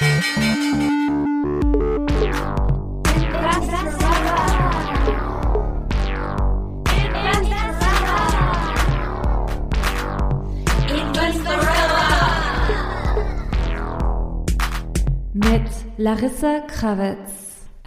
Mit Larissa Krawitz.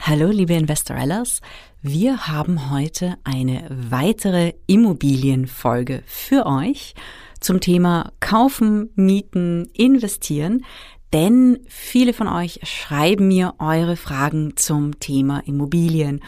Hallo, liebe Investorellas. Wir haben heute eine weitere Immobilienfolge für euch zum Thema Kaufen, Mieten, Investieren. Denn viele von euch schreiben mir eure Fragen zum Thema Immobilien.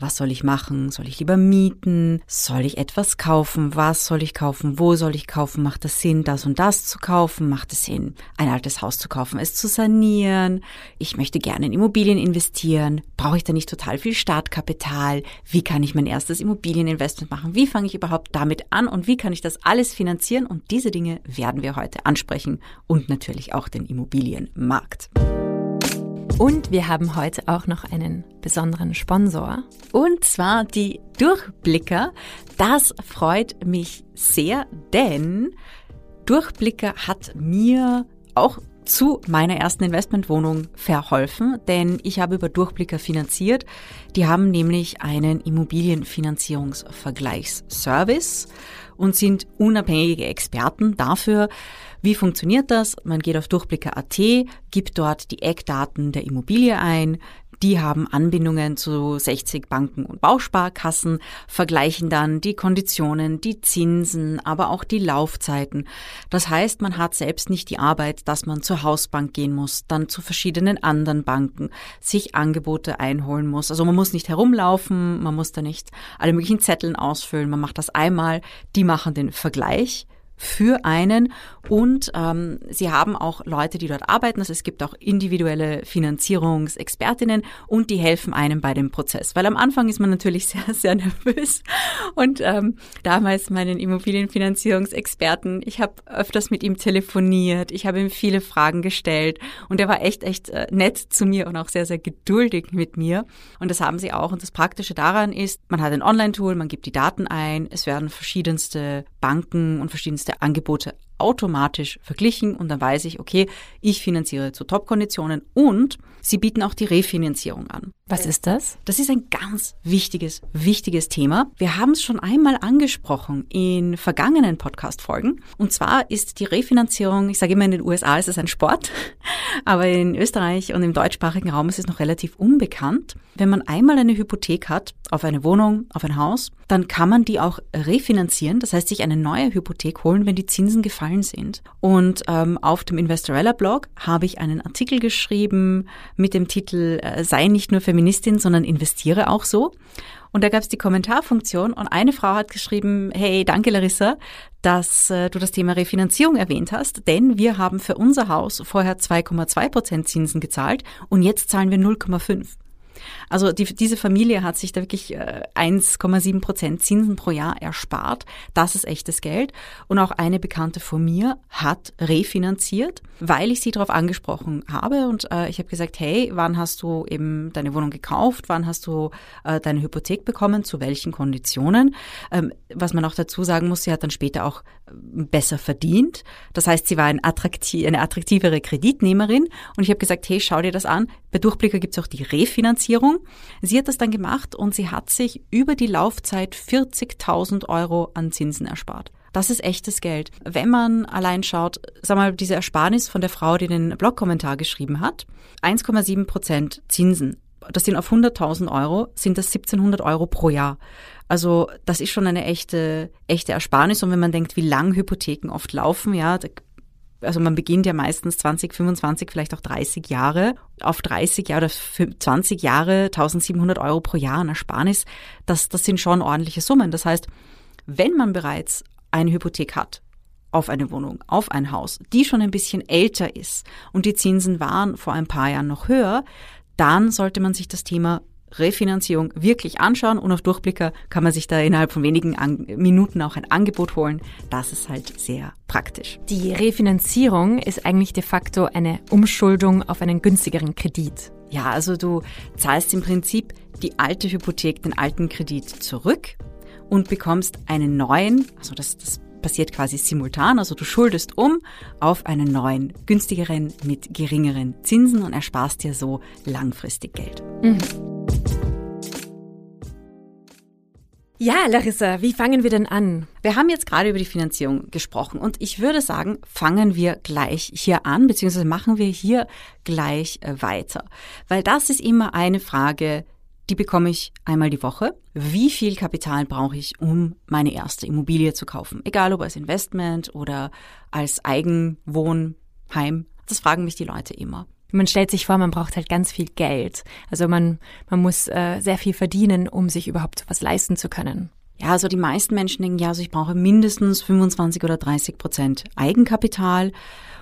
Was soll ich machen? Soll ich lieber mieten? Soll ich etwas kaufen? Was soll ich kaufen? Wo soll ich kaufen? Macht es Sinn, das und das zu kaufen? Macht es Sinn, ein altes Haus zu kaufen, es zu sanieren? Ich möchte gerne in Immobilien investieren. Brauche ich da nicht total viel Startkapital? Wie kann ich mein erstes Immobilieninvestment machen? Wie fange ich überhaupt damit an? Und wie kann ich das alles finanzieren? Und diese Dinge werden wir heute ansprechen und natürlich auch den Immobilienmarkt. Und wir haben heute auch noch einen besonderen Sponsor. Und zwar die Durchblicker. Das freut mich sehr, denn Durchblicker hat mir auch zu meiner ersten Investmentwohnung verholfen, denn ich habe über Durchblicker finanziert. Die haben nämlich einen Immobilienfinanzierungsvergleichsservice und sind unabhängige Experten dafür, wie funktioniert das? Man geht auf Durchblicker.at, gibt dort die Eckdaten der Immobilie ein, die haben Anbindungen zu 60 Banken und Bausparkassen, vergleichen dann die Konditionen, die Zinsen, aber auch die Laufzeiten. Das heißt, man hat selbst nicht die Arbeit, dass man zur Hausbank gehen muss, dann zu verschiedenen anderen Banken, sich Angebote einholen muss. Also man muss nicht herumlaufen, man muss da nicht alle möglichen Zetteln ausfüllen, man macht das einmal, die machen den Vergleich für einen und ähm, sie haben auch Leute, die dort arbeiten. Also es gibt auch individuelle Finanzierungsexpertinnen und die helfen einem bei dem Prozess. Weil am Anfang ist man natürlich sehr, sehr nervös. Und ähm, damals meinen Immobilienfinanzierungsexperten, ich habe öfters mit ihm telefoniert, ich habe ihm viele Fragen gestellt und er war echt, echt äh, nett zu mir und auch sehr, sehr geduldig mit mir. Und das haben sie auch. Und das Praktische daran ist, man hat ein Online-Tool, man gibt die Daten ein, es werden verschiedenste Banken und verschiedenste Angebote automatisch verglichen und dann weiß ich, okay, ich finanziere zu Top-Konditionen und sie bieten auch die Refinanzierung an. Was ist das? Das ist ein ganz wichtiges, wichtiges Thema. Wir haben es schon einmal angesprochen in vergangenen Podcast-Folgen. Und zwar ist die Refinanzierung, ich sage immer in den USA ist es ein Sport, aber in Österreich und im deutschsprachigen Raum ist es noch relativ unbekannt. Wenn man einmal eine Hypothek hat auf eine Wohnung, auf ein Haus, dann kann man die auch refinanzieren. Das heißt, sich eine neue Hypothek holen, wenn die Zinsen gefallen sind. Und ähm, auf dem Investorella-Blog habe ich einen Artikel geschrieben mit dem Titel äh, Sei nicht nur Feministin, sondern investiere auch so. Und da gab es die Kommentarfunktion und eine Frau hat geschrieben, hey, danke Larissa, dass äh, du das Thema Refinanzierung erwähnt hast, denn wir haben für unser Haus vorher 2,2 Prozent Zinsen gezahlt und jetzt zahlen wir 0,5. Also die, diese Familie hat sich da wirklich äh, 1,7 Prozent Zinsen pro Jahr erspart. Das ist echtes Geld. Und auch eine Bekannte von mir hat refinanziert, weil ich sie darauf angesprochen habe. Und äh, ich habe gesagt, hey, wann hast du eben deine Wohnung gekauft? Wann hast du äh, deine Hypothek bekommen? Zu welchen Konditionen? Ähm, was man auch dazu sagen muss, sie hat dann später auch äh, besser verdient. Das heißt, sie war ein attraktiv, eine attraktivere Kreditnehmerin. Und ich habe gesagt, hey, schau dir das an. Bei Durchblicker gibt es auch die Refinanzierung. Sie hat das dann gemacht und sie hat sich über die Laufzeit 40.000 Euro an Zinsen erspart. Das ist echtes Geld. Wenn man allein schaut, sag mal, diese Ersparnis von der Frau, die den Blogkommentar geschrieben hat, 1,7 Prozent Zinsen. Das sind auf 100.000 Euro, sind das 1700 Euro pro Jahr. Also das ist schon eine echte, echte Ersparnis. Und wenn man denkt, wie lang Hypotheken oft laufen, ja, also man beginnt ja meistens 20, 25, vielleicht auch 30 Jahre. Auf 30 Jahre oder 20 Jahre 1700 Euro pro Jahr an Ersparnis, das, das sind schon ordentliche Summen. Das heißt, wenn man bereits eine Hypothek hat, auf eine Wohnung, auf ein Haus, die schon ein bisschen älter ist und die Zinsen waren vor ein paar Jahren noch höher, dann sollte man sich das Thema Refinanzierung wirklich anschauen und auf Durchblicker kann man sich da innerhalb von wenigen An Minuten auch ein Angebot holen. Das ist halt sehr praktisch. Die Refinanzierung ist eigentlich de facto eine Umschuldung auf einen günstigeren Kredit. Ja, also du zahlst im Prinzip die alte Hypothek, den alten Kredit zurück und bekommst einen neuen, also das, das passiert quasi simultan. Also du schuldest um auf einen neuen, günstigeren mit geringeren Zinsen und ersparst dir so langfristig Geld. Mhm. Ja, Larissa, wie fangen wir denn an? Wir haben jetzt gerade über die Finanzierung gesprochen und ich würde sagen, fangen wir gleich hier an, beziehungsweise machen wir hier gleich äh, weiter. Weil das ist immer eine Frage, die bekomme ich einmal die Woche. Wie viel Kapital brauche ich, um meine erste Immobilie zu kaufen? Egal ob als Investment oder als Eigenwohnheim. Das fragen mich die Leute immer. Man stellt sich vor, man braucht halt ganz viel Geld. Also man, man muss äh, sehr viel verdienen, um sich überhaupt was leisten zu können. Ja, also die meisten Menschen denken, ja, also ich brauche mindestens 25 oder 30 Prozent Eigenkapital.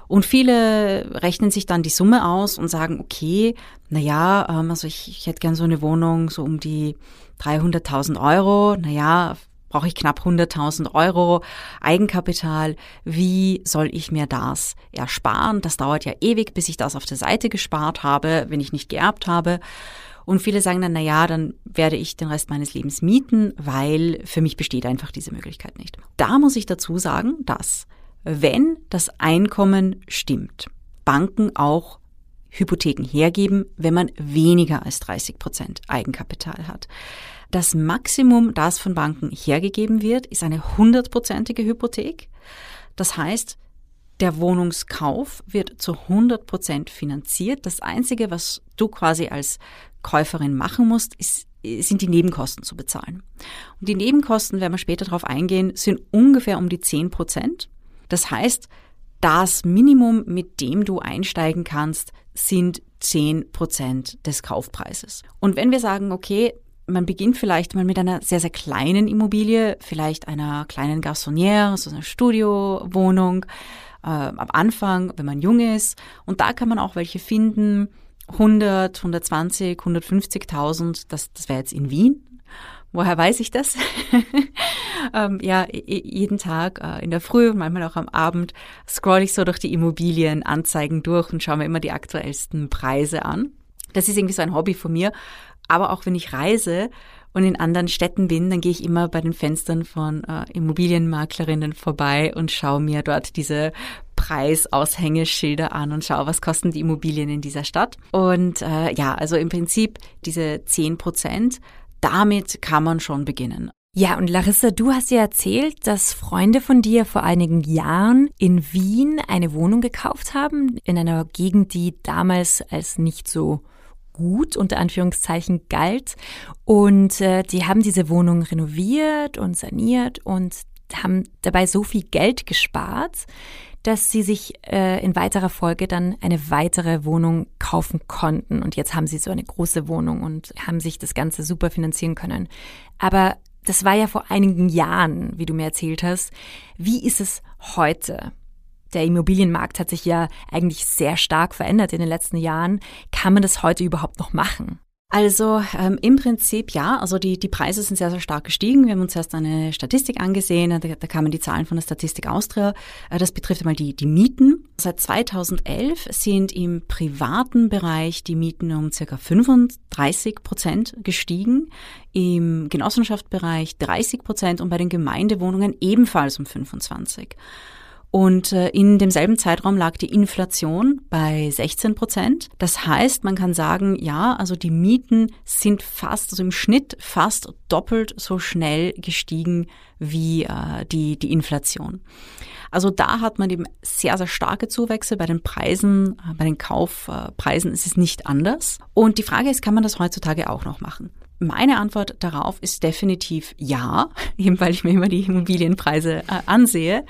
Und viele rechnen sich dann die Summe aus und sagen, okay, na ja, ähm, also ich, ich hätte gern so eine Wohnung so um die 300.000 Euro. Na ja, brauche ich knapp 100.000 Euro Eigenkapital. Wie soll ich mir das ersparen? Das dauert ja ewig, bis ich das auf der Seite gespart habe, wenn ich nicht geerbt habe. Und viele sagen dann, na ja, dann werde ich den Rest meines Lebens mieten, weil für mich besteht einfach diese Möglichkeit nicht. Da muss ich dazu sagen, dass wenn das Einkommen stimmt, Banken auch Hypotheken hergeben, wenn man weniger als 30 Prozent Eigenkapital hat. Das Maximum, das von Banken hergegeben wird, ist eine hundertprozentige Hypothek. Das heißt, der Wohnungskauf wird zu 100 Prozent finanziert. Das Einzige, was du quasi als Käuferin machen musst, ist, sind die Nebenkosten zu bezahlen. Und die Nebenkosten, werden wir später darauf eingehen, sind ungefähr um die 10 Prozent. Das heißt, das Minimum, mit dem du einsteigen kannst, sind 10 Prozent des Kaufpreises. Und wenn wir sagen, okay, man beginnt vielleicht mal mit einer sehr, sehr kleinen Immobilie, vielleicht einer kleinen Garçonnière, so einer Studiowohnung, äh, am Anfang, wenn man jung ist. Und da kann man auch welche finden, 100, 120, 150.000, das, das wäre jetzt in Wien. Woher weiß ich das? ähm, ja, jeden Tag äh, in der Früh und manchmal auch am Abend scroll ich so durch die Immobilienanzeigen durch und schaue mir immer die aktuellsten Preise an. Das ist irgendwie so ein Hobby von mir. Aber auch wenn ich reise und in anderen Städten bin, dann gehe ich immer bei den Fenstern von äh, Immobilienmaklerinnen vorbei und schaue mir dort diese Preisaushängeschilder an und schaue, was kosten die Immobilien in dieser Stadt. Und äh, ja, also im Prinzip diese zehn Prozent, damit kann man schon beginnen. Ja, und Larissa, du hast ja erzählt, dass Freunde von dir vor einigen Jahren in Wien eine Wohnung gekauft haben, in einer Gegend, die damals als nicht so gut unter Anführungszeichen galt. Und äh, die haben diese Wohnung renoviert und saniert und haben dabei so viel Geld gespart, dass sie sich äh, in weiterer Folge dann eine weitere Wohnung kaufen konnten. Und jetzt haben sie so eine große Wohnung und haben sich das Ganze super finanzieren können. Aber das war ja vor einigen Jahren, wie du mir erzählt hast. Wie ist es heute? Der Immobilienmarkt hat sich ja eigentlich sehr stark verändert in den letzten Jahren. Kann man das heute überhaupt noch machen? Also ähm, im Prinzip ja, also die, die Preise sind sehr, sehr stark gestiegen. Wir haben uns erst eine Statistik angesehen, da, da kamen die Zahlen von der Statistik Austria. Äh, das betrifft einmal die, die Mieten. Seit 2011 sind im privaten Bereich die Mieten um circa 35 Prozent gestiegen, im Genossenschaftsbereich 30 Prozent und bei den Gemeindewohnungen ebenfalls um 25. Und äh, in demselben Zeitraum lag die Inflation bei 16 Prozent. Das heißt, man kann sagen, ja, also die Mieten sind fast, also im Schnitt fast doppelt so schnell gestiegen wie äh, die, die Inflation. Also da hat man eben sehr, sehr starke Zuwächse. Bei den Preisen, äh, bei den Kaufpreisen ist es nicht anders. Und die Frage ist, kann man das heutzutage auch noch machen? Meine Antwort darauf ist definitiv ja, eben weil ich mir immer die Immobilienpreise äh, ansehe.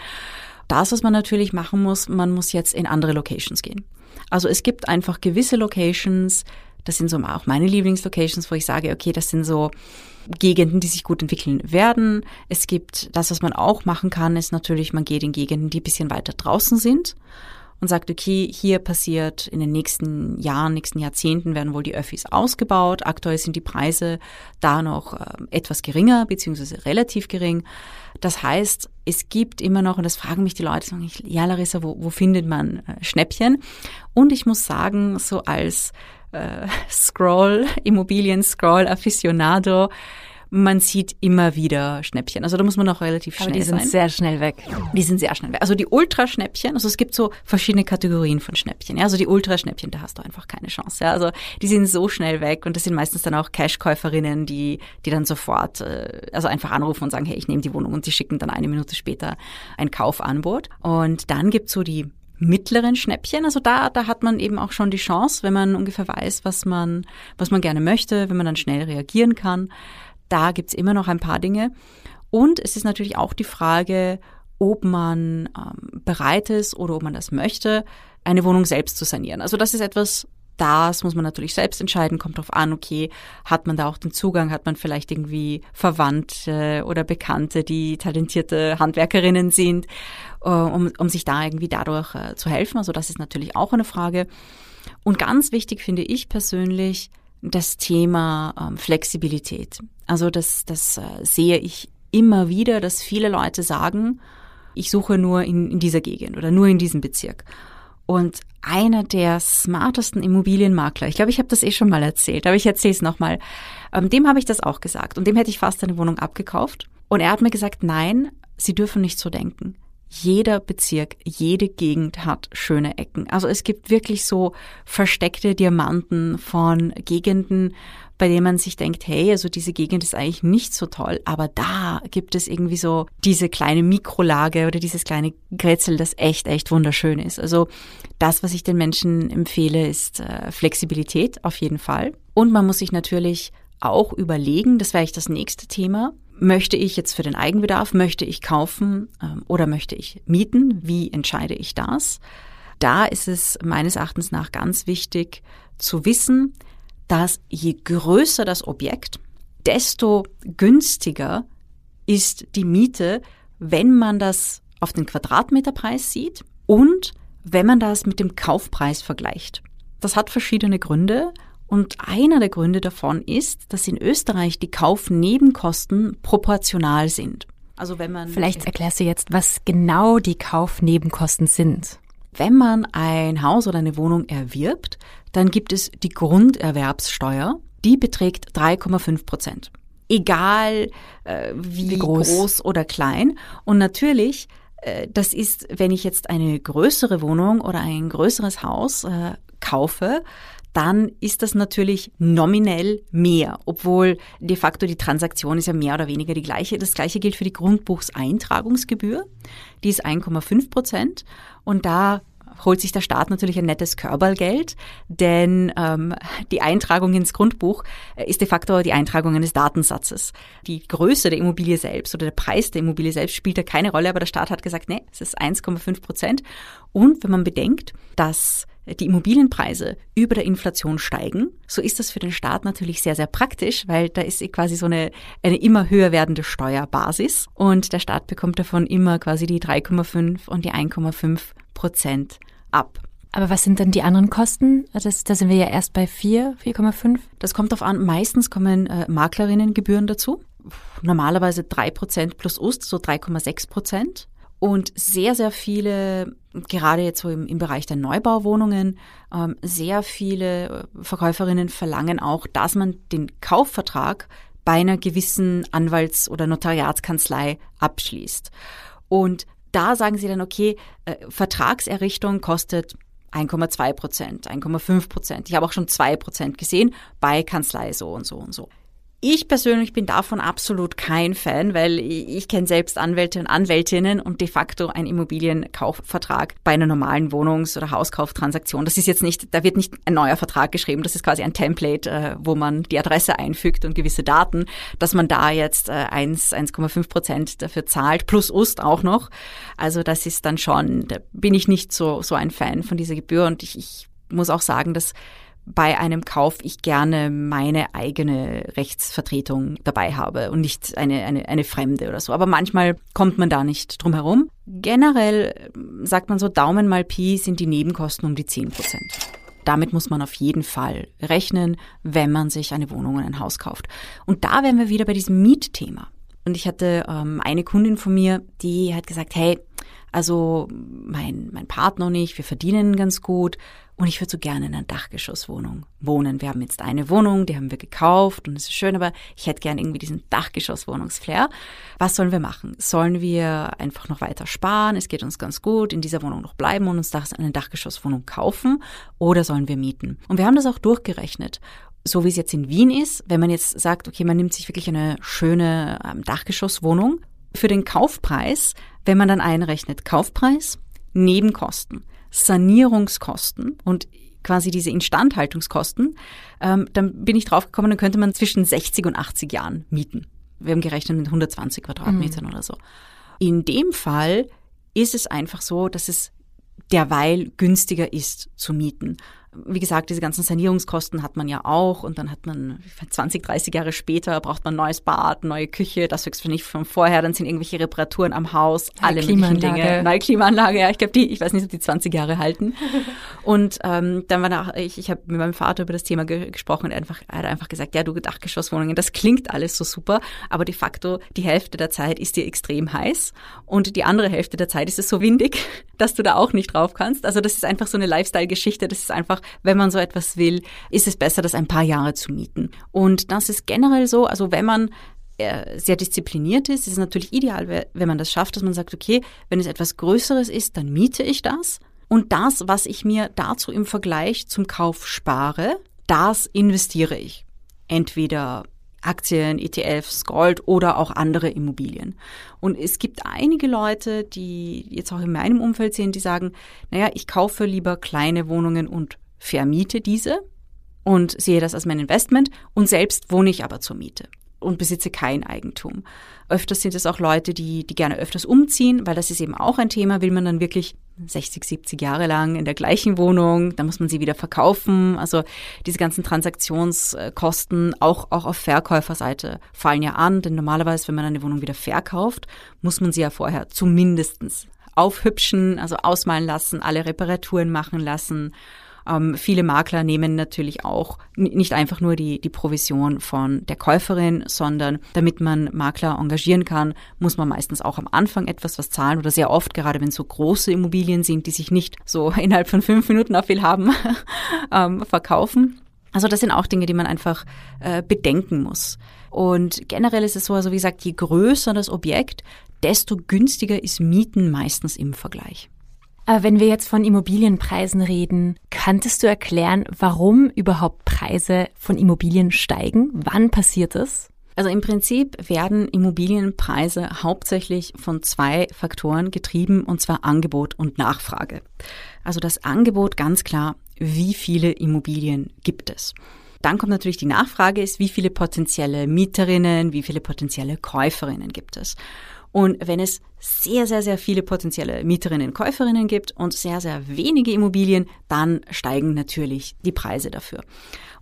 Das, was man natürlich machen muss, man muss jetzt in andere Locations gehen. Also es gibt einfach gewisse Locations, das sind so auch meine Lieblingslocations, wo ich sage, okay, das sind so Gegenden, die sich gut entwickeln werden. Es gibt das, was man auch machen kann, ist natürlich, man geht in Gegenden, die ein bisschen weiter draußen sind und sagt, okay, hier passiert in den nächsten Jahren, nächsten Jahrzehnten werden wohl die Öffis ausgebaut. Aktuell sind die Preise da noch äh, etwas geringer, beziehungsweise relativ gering. Das heißt, es gibt immer noch, und das fragen mich die Leute, sagen ich, ja Larissa, wo, wo findet man äh, Schnäppchen? Und ich muss sagen, so als äh, Scroll, Immobilien-Scroll-Aficionado, man sieht immer wieder Schnäppchen. Also da muss man auch relativ schnell Aber die sind sein. sehr schnell weg. Die sind sehr schnell weg. Also die Ultraschnäppchen, also es gibt so verschiedene Kategorien von Schnäppchen. Ja, also die Ultraschnäppchen, da hast du einfach keine Chance. Ja, also die sind so schnell weg und das sind meistens dann auch Cashkäuferinnen, die die dann sofort äh, also einfach anrufen und sagen, hey, ich nehme die Wohnung und die schicken dann eine Minute später ein Kaufangebot. Und dann gibt's so die mittleren Schnäppchen. Also da, da hat man eben auch schon die Chance, wenn man ungefähr weiß, was man, was man gerne möchte, wenn man dann schnell reagieren kann. Da gibt's immer noch ein paar Dinge. Und es ist natürlich auch die Frage, ob man ähm, bereit ist oder ob man das möchte, eine Wohnung selbst zu sanieren. Also das ist etwas, das muss man natürlich selbst entscheiden, kommt darauf an, okay, hat man da auch den Zugang, hat man vielleicht irgendwie Verwandte oder Bekannte, die talentierte Handwerkerinnen sind, äh, um, um sich da irgendwie dadurch äh, zu helfen. Also das ist natürlich auch eine Frage. Und ganz wichtig finde ich persönlich das Thema ähm, Flexibilität. Also das, das äh, sehe ich immer wieder, dass viele Leute sagen, ich suche nur in, in dieser Gegend oder nur in diesem Bezirk. Und einer der smartesten Immobilienmakler, ich glaube, ich habe das eh schon mal erzählt, aber ich erzähle es nochmal, ähm, dem habe ich das auch gesagt und dem hätte ich fast eine Wohnung abgekauft. Und er hat mir gesagt, nein, Sie dürfen nicht so denken. Jeder Bezirk, jede Gegend hat schöne Ecken. Also es gibt wirklich so versteckte Diamanten von Gegenden, bei denen man sich denkt, hey, also diese Gegend ist eigentlich nicht so toll, aber da gibt es irgendwie so diese kleine Mikrolage oder dieses kleine Grätzel, das echt, echt wunderschön ist. Also das, was ich den Menschen empfehle, ist äh, Flexibilität auf jeden Fall. Und man muss sich natürlich auch überlegen, das wäre ich das nächste Thema, möchte ich jetzt für den Eigenbedarf, möchte ich kaufen ähm, oder möchte ich mieten? Wie entscheide ich das? Da ist es meines Erachtens nach ganz wichtig zu wissen, dass je größer das Objekt, desto günstiger ist die Miete, wenn man das auf den Quadratmeterpreis sieht und wenn man das mit dem Kaufpreis vergleicht. Das hat verschiedene Gründe und einer der Gründe davon ist, dass in Österreich die Kaufnebenkosten proportional sind. Also wenn man Vielleicht erklärst du jetzt, was genau die Kaufnebenkosten sind. Wenn man ein Haus oder eine Wohnung erwirbt, dann gibt es die Grunderwerbssteuer, die beträgt 3,5 Prozent. Egal äh, wie, wie groß. groß. oder klein. Und natürlich, äh, das ist, wenn ich jetzt eine größere Wohnung oder ein größeres Haus äh, kaufe, dann ist das natürlich nominell mehr, obwohl de facto die Transaktion ist ja mehr oder weniger die gleiche. Das gleiche gilt für die Grundbuchseintragungsgebühr. Die ist 1,5 Prozent und da holt sich der Staat natürlich ein nettes Körpergeld, denn ähm, die Eintragung ins Grundbuch ist de facto die Eintragung eines Datensatzes. Die Größe der Immobilie selbst oder der Preis der Immobilie selbst spielt da keine Rolle, aber der Staat hat gesagt, nee, es ist 1,5 Prozent. Und wenn man bedenkt, dass die Immobilienpreise über der Inflation steigen, so ist das für den Staat natürlich sehr, sehr praktisch, weil da ist quasi so eine, eine immer höher werdende Steuerbasis und der Staat bekommt davon immer quasi die 3,5 und die 1,5 Prozent ab. Aber was sind dann die anderen Kosten? Das, da sind wir ja erst bei 4, 4,5. Das kommt darauf an. Meistens kommen äh, Maklerinnengebühren dazu. Normalerweise 3 Prozent plus Ust, so 3,6 Prozent. Und sehr, sehr viele, gerade jetzt so im, im Bereich der Neubauwohnungen, ähm, sehr viele äh, Verkäuferinnen verlangen auch, dass man den Kaufvertrag bei einer gewissen Anwalts- oder Notariatskanzlei abschließt. Und da sagen sie dann, okay, äh, Vertragserrichtung kostet 1,2 Prozent, 1,5 Prozent. Ich habe auch schon 2 Prozent gesehen bei Kanzlei so und so und so. Ich persönlich bin davon absolut kein Fan, weil ich kenne selbst Anwälte und Anwältinnen und de facto ein Immobilienkaufvertrag bei einer normalen Wohnungs- oder Hauskauftransaktion. Das ist jetzt nicht, da wird nicht ein neuer Vertrag geschrieben, das ist quasi ein Template, äh, wo man die Adresse einfügt und gewisse Daten, dass man da jetzt 1, äh, 1,5 Prozent dafür zahlt, plus Ust auch noch. Also das ist dann schon, da bin ich nicht so, so ein Fan von dieser Gebühr und ich, ich muss auch sagen, dass bei einem Kauf ich gerne meine eigene Rechtsvertretung dabei habe und nicht eine, eine, eine Fremde oder so. Aber manchmal kommt man da nicht drum herum. Generell sagt man so, Daumen mal Pi sind die Nebenkosten um die 10 Prozent. Damit muss man auf jeden Fall rechnen, wenn man sich eine Wohnung und ein Haus kauft. Und da wären wir wieder bei diesem Mietthema. Und ich hatte ähm, eine Kundin von mir, die hat gesagt, hey, also mein, mein Partner und ich, wir verdienen ganz gut und ich würde so gerne in einer Dachgeschosswohnung wohnen. Wir haben jetzt eine Wohnung, die haben wir gekauft und es ist schön, aber ich hätte gerne irgendwie diesen Dachgeschosswohnungsflair. Was sollen wir machen? Sollen wir einfach noch weiter sparen? Es geht uns ganz gut, in dieser Wohnung noch bleiben und uns eine Dachgeschosswohnung kaufen oder sollen wir mieten? Und wir haben das auch durchgerechnet so wie es jetzt in Wien ist, wenn man jetzt sagt, okay, man nimmt sich wirklich eine schöne ähm, Dachgeschosswohnung, für den Kaufpreis wenn man dann einrechnet, Kaufpreis, Nebenkosten, Sanierungskosten und quasi diese Instandhaltungskosten, ähm, dann bin ich draufgekommen, dann könnte man zwischen 60 und 80 Jahren mieten. Wir haben gerechnet mit 120 Quadratmetern mhm. oder so. In dem Fall ist es einfach so, dass es derweil günstiger ist zu mieten wie gesagt, diese ganzen Sanierungskosten hat man ja auch und dann hat man 20, 30 Jahre später braucht man neues Bad, neue Küche, das höchstwahrscheinlich von vorher, dann sind irgendwelche Reparaturen am Haus, alle möglichen Dinge, neue Klimaanlage, ja, ich glaube die, ich weiß nicht, ob die 20 Jahre halten. und ähm, dann war da, ich, ich habe mit meinem Vater über das Thema ge gesprochen und er, einfach, er hat einfach gesagt, ja, du Dachgeschosswohnungen, das klingt alles so super, aber de facto die Hälfte der Zeit ist dir extrem heiß und die andere Hälfte der Zeit ist es so windig, dass du da auch nicht drauf kannst. Also das ist einfach so eine Lifestyle-Geschichte, das ist einfach wenn man so etwas will, ist es besser, das ein paar Jahre zu mieten. Und das ist generell so, also wenn man äh, sehr diszipliniert ist, ist es natürlich ideal, wenn man das schafft, dass man sagt, okay, wenn es etwas Größeres ist, dann miete ich das. Und das, was ich mir dazu im Vergleich zum Kauf spare, das investiere ich. Entweder Aktien, ETFs, Gold oder auch andere Immobilien. Und es gibt einige Leute, die jetzt auch in meinem Umfeld sind, die sagen, naja, ich kaufe lieber kleine Wohnungen und vermiete diese und sehe das als mein Investment und selbst wohne ich aber zur Miete und besitze kein Eigentum. Öfters sind es auch Leute, die, die gerne öfters umziehen, weil das ist eben auch ein Thema, will man dann wirklich 60, 70 Jahre lang in der gleichen Wohnung, dann muss man sie wieder verkaufen. Also diese ganzen Transaktionskosten auch, auch auf Verkäuferseite fallen ja an, denn normalerweise, wenn man eine Wohnung wieder verkauft, muss man sie ja vorher zumindestens aufhübschen, also ausmalen lassen, alle Reparaturen machen lassen ähm, viele Makler nehmen natürlich auch nicht einfach nur die, die Provision von der Käuferin, sondern damit man Makler engagieren kann, muss man meistens auch am Anfang etwas was zahlen oder sehr oft, gerade wenn so große Immobilien sind, die sich nicht so innerhalb von fünf Minuten auf viel haben, ähm, verkaufen. Also das sind auch Dinge, die man einfach äh, bedenken muss. Und generell ist es so, also wie gesagt, je größer das Objekt, desto günstiger ist Mieten meistens im Vergleich. Wenn wir jetzt von Immobilienpreisen reden, könntest du erklären, warum überhaupt Preise von Immobilien steigen? Wann passiert das? Also im Prinzip werden Immobilienpreise hauptsächlich von zwei Faktoren getrieben, und zwar Angebot und Nachfrage. Also das Angebot ganz klar, wie viele Immobilien gibt es? Dann kommt natürlich die Nachfrage, ist, wie viele potenzielle Mieterinnen, wie viele potenzielle Käuferinnen gibt es? Und wenn es sehr, sehr, sehr viele potenzielle Mieterinnen und Käuferinnen gibt und sehr, sehr wenige Immobilien, dann steigen natürlich die Preise dafür.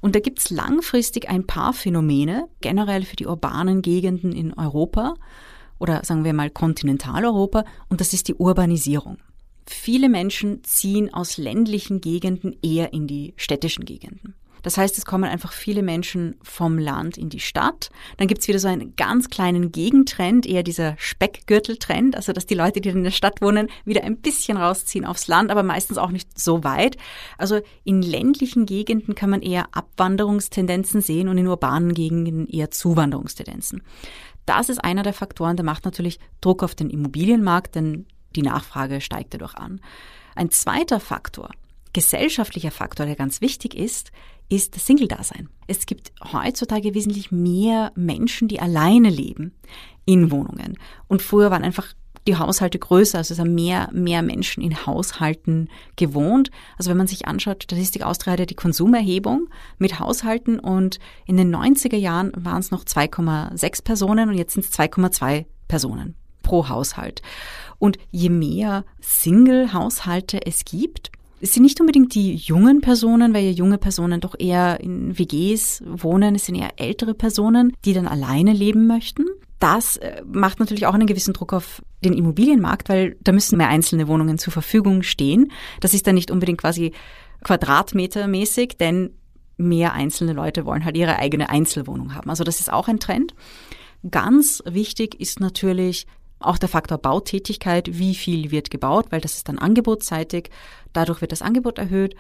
Und da gibt es langfristig ein paar Phänomene, generell für die urbanen Gegenden in Europa oder sagen wir mal Kontinentaleuropa, und das ist die Urbanisierung. Viele Menschen ziehen aus ländlichen Gegenden eher in die städtischen Gegenden. Das heißt, es kommen einfach viele Menschen vom Land in die Stadt. Dann gibt's wieder so einen ganz kleinen Gegentrend, eher dieser Speckgürteltrend, also dass die Leute, die in der Stadt wohnen, wieder ein bisschen rausziehen aufs Land, aber meistens auch nicht so weit. Also in ländlichen Gegenden kann man eher Abwanderungstendenzen sehen und in urbanen Gegenden eher Zuwanderungstendenzen. Das ist einer der Faktoren, der macht natürlich Druck auf den Immobilienmarkt, denn die Nachfrage steigt dadurch an. Ein zweiter Faktor, gesellschaftlicher Faktor, der ganz wichtig ist, ist das Single-Dasein. Es gibt heutzutage wesentlich mehr Menschen, die alleine leben in Wohnungen. Und früher waren einfach die Haushalte größer, also es haben mehr, mehr Menschen in Haushalten gewohnt. Also wenn man sich anschaut, Statistik Austria hat die Konsumerhebung mit Haushalten und in den 90er Jahren waren es noch 2,6 Personen und jetzt sind es 2,2 Personen pro Haushalt. Und je mehr Single-Haushalte es gibt, es sind nicht unbedingt die jungen Personen, weil ja junge Personen doch eher in WGs wohnen. Es sind eher ältere Personen, die dann alleine leben möchten. Das äh, macht natürlich auch einen gewissen Druck auf den Immobilienmarkt, weil da müssen mehr einzelne Wohnungen zur Verfügung stehen. Das ist dann nicht unbedingt quasi quadratmetermäßig, denn mehr einzelne Leute wollen halt ihre eigene Einzelwohnung haben. Also das ist auch ein Trend. Ganz wichtig ist natürlich auch der Faktor Bautätigkeit, wie viel wird gebaut, weil das ist dann angebotsseitig, dadurch wird das Angebot erhöht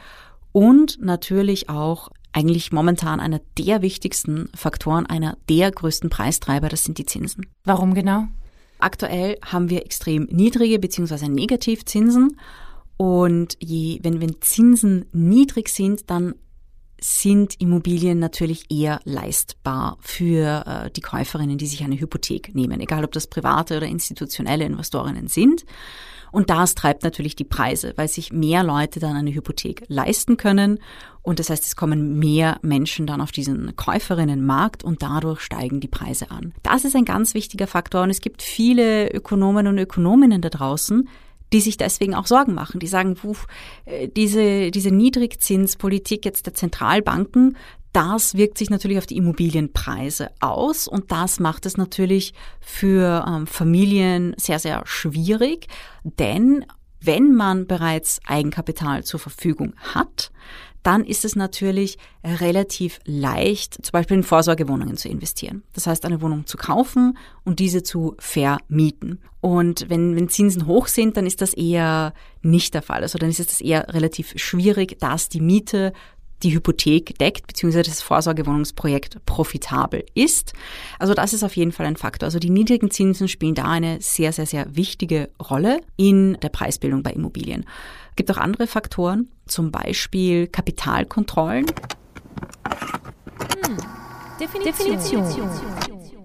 und natürlich auch eigentlich momentan einer der wichtigsten Faktoren, einer der größten Preistreiber, das sind die Zinsen. Warum genau? Aktuell haben wir extrem niedrige bzw. Negativzinsen und je, wenn, wenn Zinsen niedrig sind, dann sind Immobilien natürlich eher leistbar für äh, die Käuferinnen, die sich eine Hypothek nehmen, egal ob das private oder institutionelle Investorinnen sind. Und das treibt natürlich die Preise, weil sich mehr Leute dann eine Hypothek leisten können. Und das heißt, es kommen mehr Menschen dann auf diesen Käuferinnenmarkt und dadurch steigen die Preise an. Das ist ein ganz wichtiger Faktor und es gibt viele Ökonomen und Ökonominnen da draußen, die sich deswegen auch Sorgen machen. Die sagen, puf, äh, diese, diese Niedrigzinspolitik jetzt der Zentralbanken, das wirkt sich natürlich auf die Immobilienpreise aus und das macht es natürlich für ähm, Familien sehr, sehr schwierig, denn wenn man bereits Eigenkapital zur Verfügung hat, dann ist es natürlich relativ leicht, zum Beispiel in Vorsorgewohnungen zu investieren. Das heißt, eine Wohnung zu kaufen und diese zu vermieten. Und wenn, wenn Zinsen hoch sind, dann ist das eher nicht der Fall. Also dann ist es eher relativ schwierig, dass die Miete die Hypothek deckt, beziehungsweise das Vorsorgewohnungsprojekt profitabel ist. Also das ist auf jeden Fall ein Faktor. Also die niedrigen Zinsen spielen da eine sehr, sehr, sehr wichtige Rolle in der Preisbildung bei Immobilien. Es gibt auch andere Faktoren, zum Beispiel Kapitalkontrollen. Hm. Definition. Definition.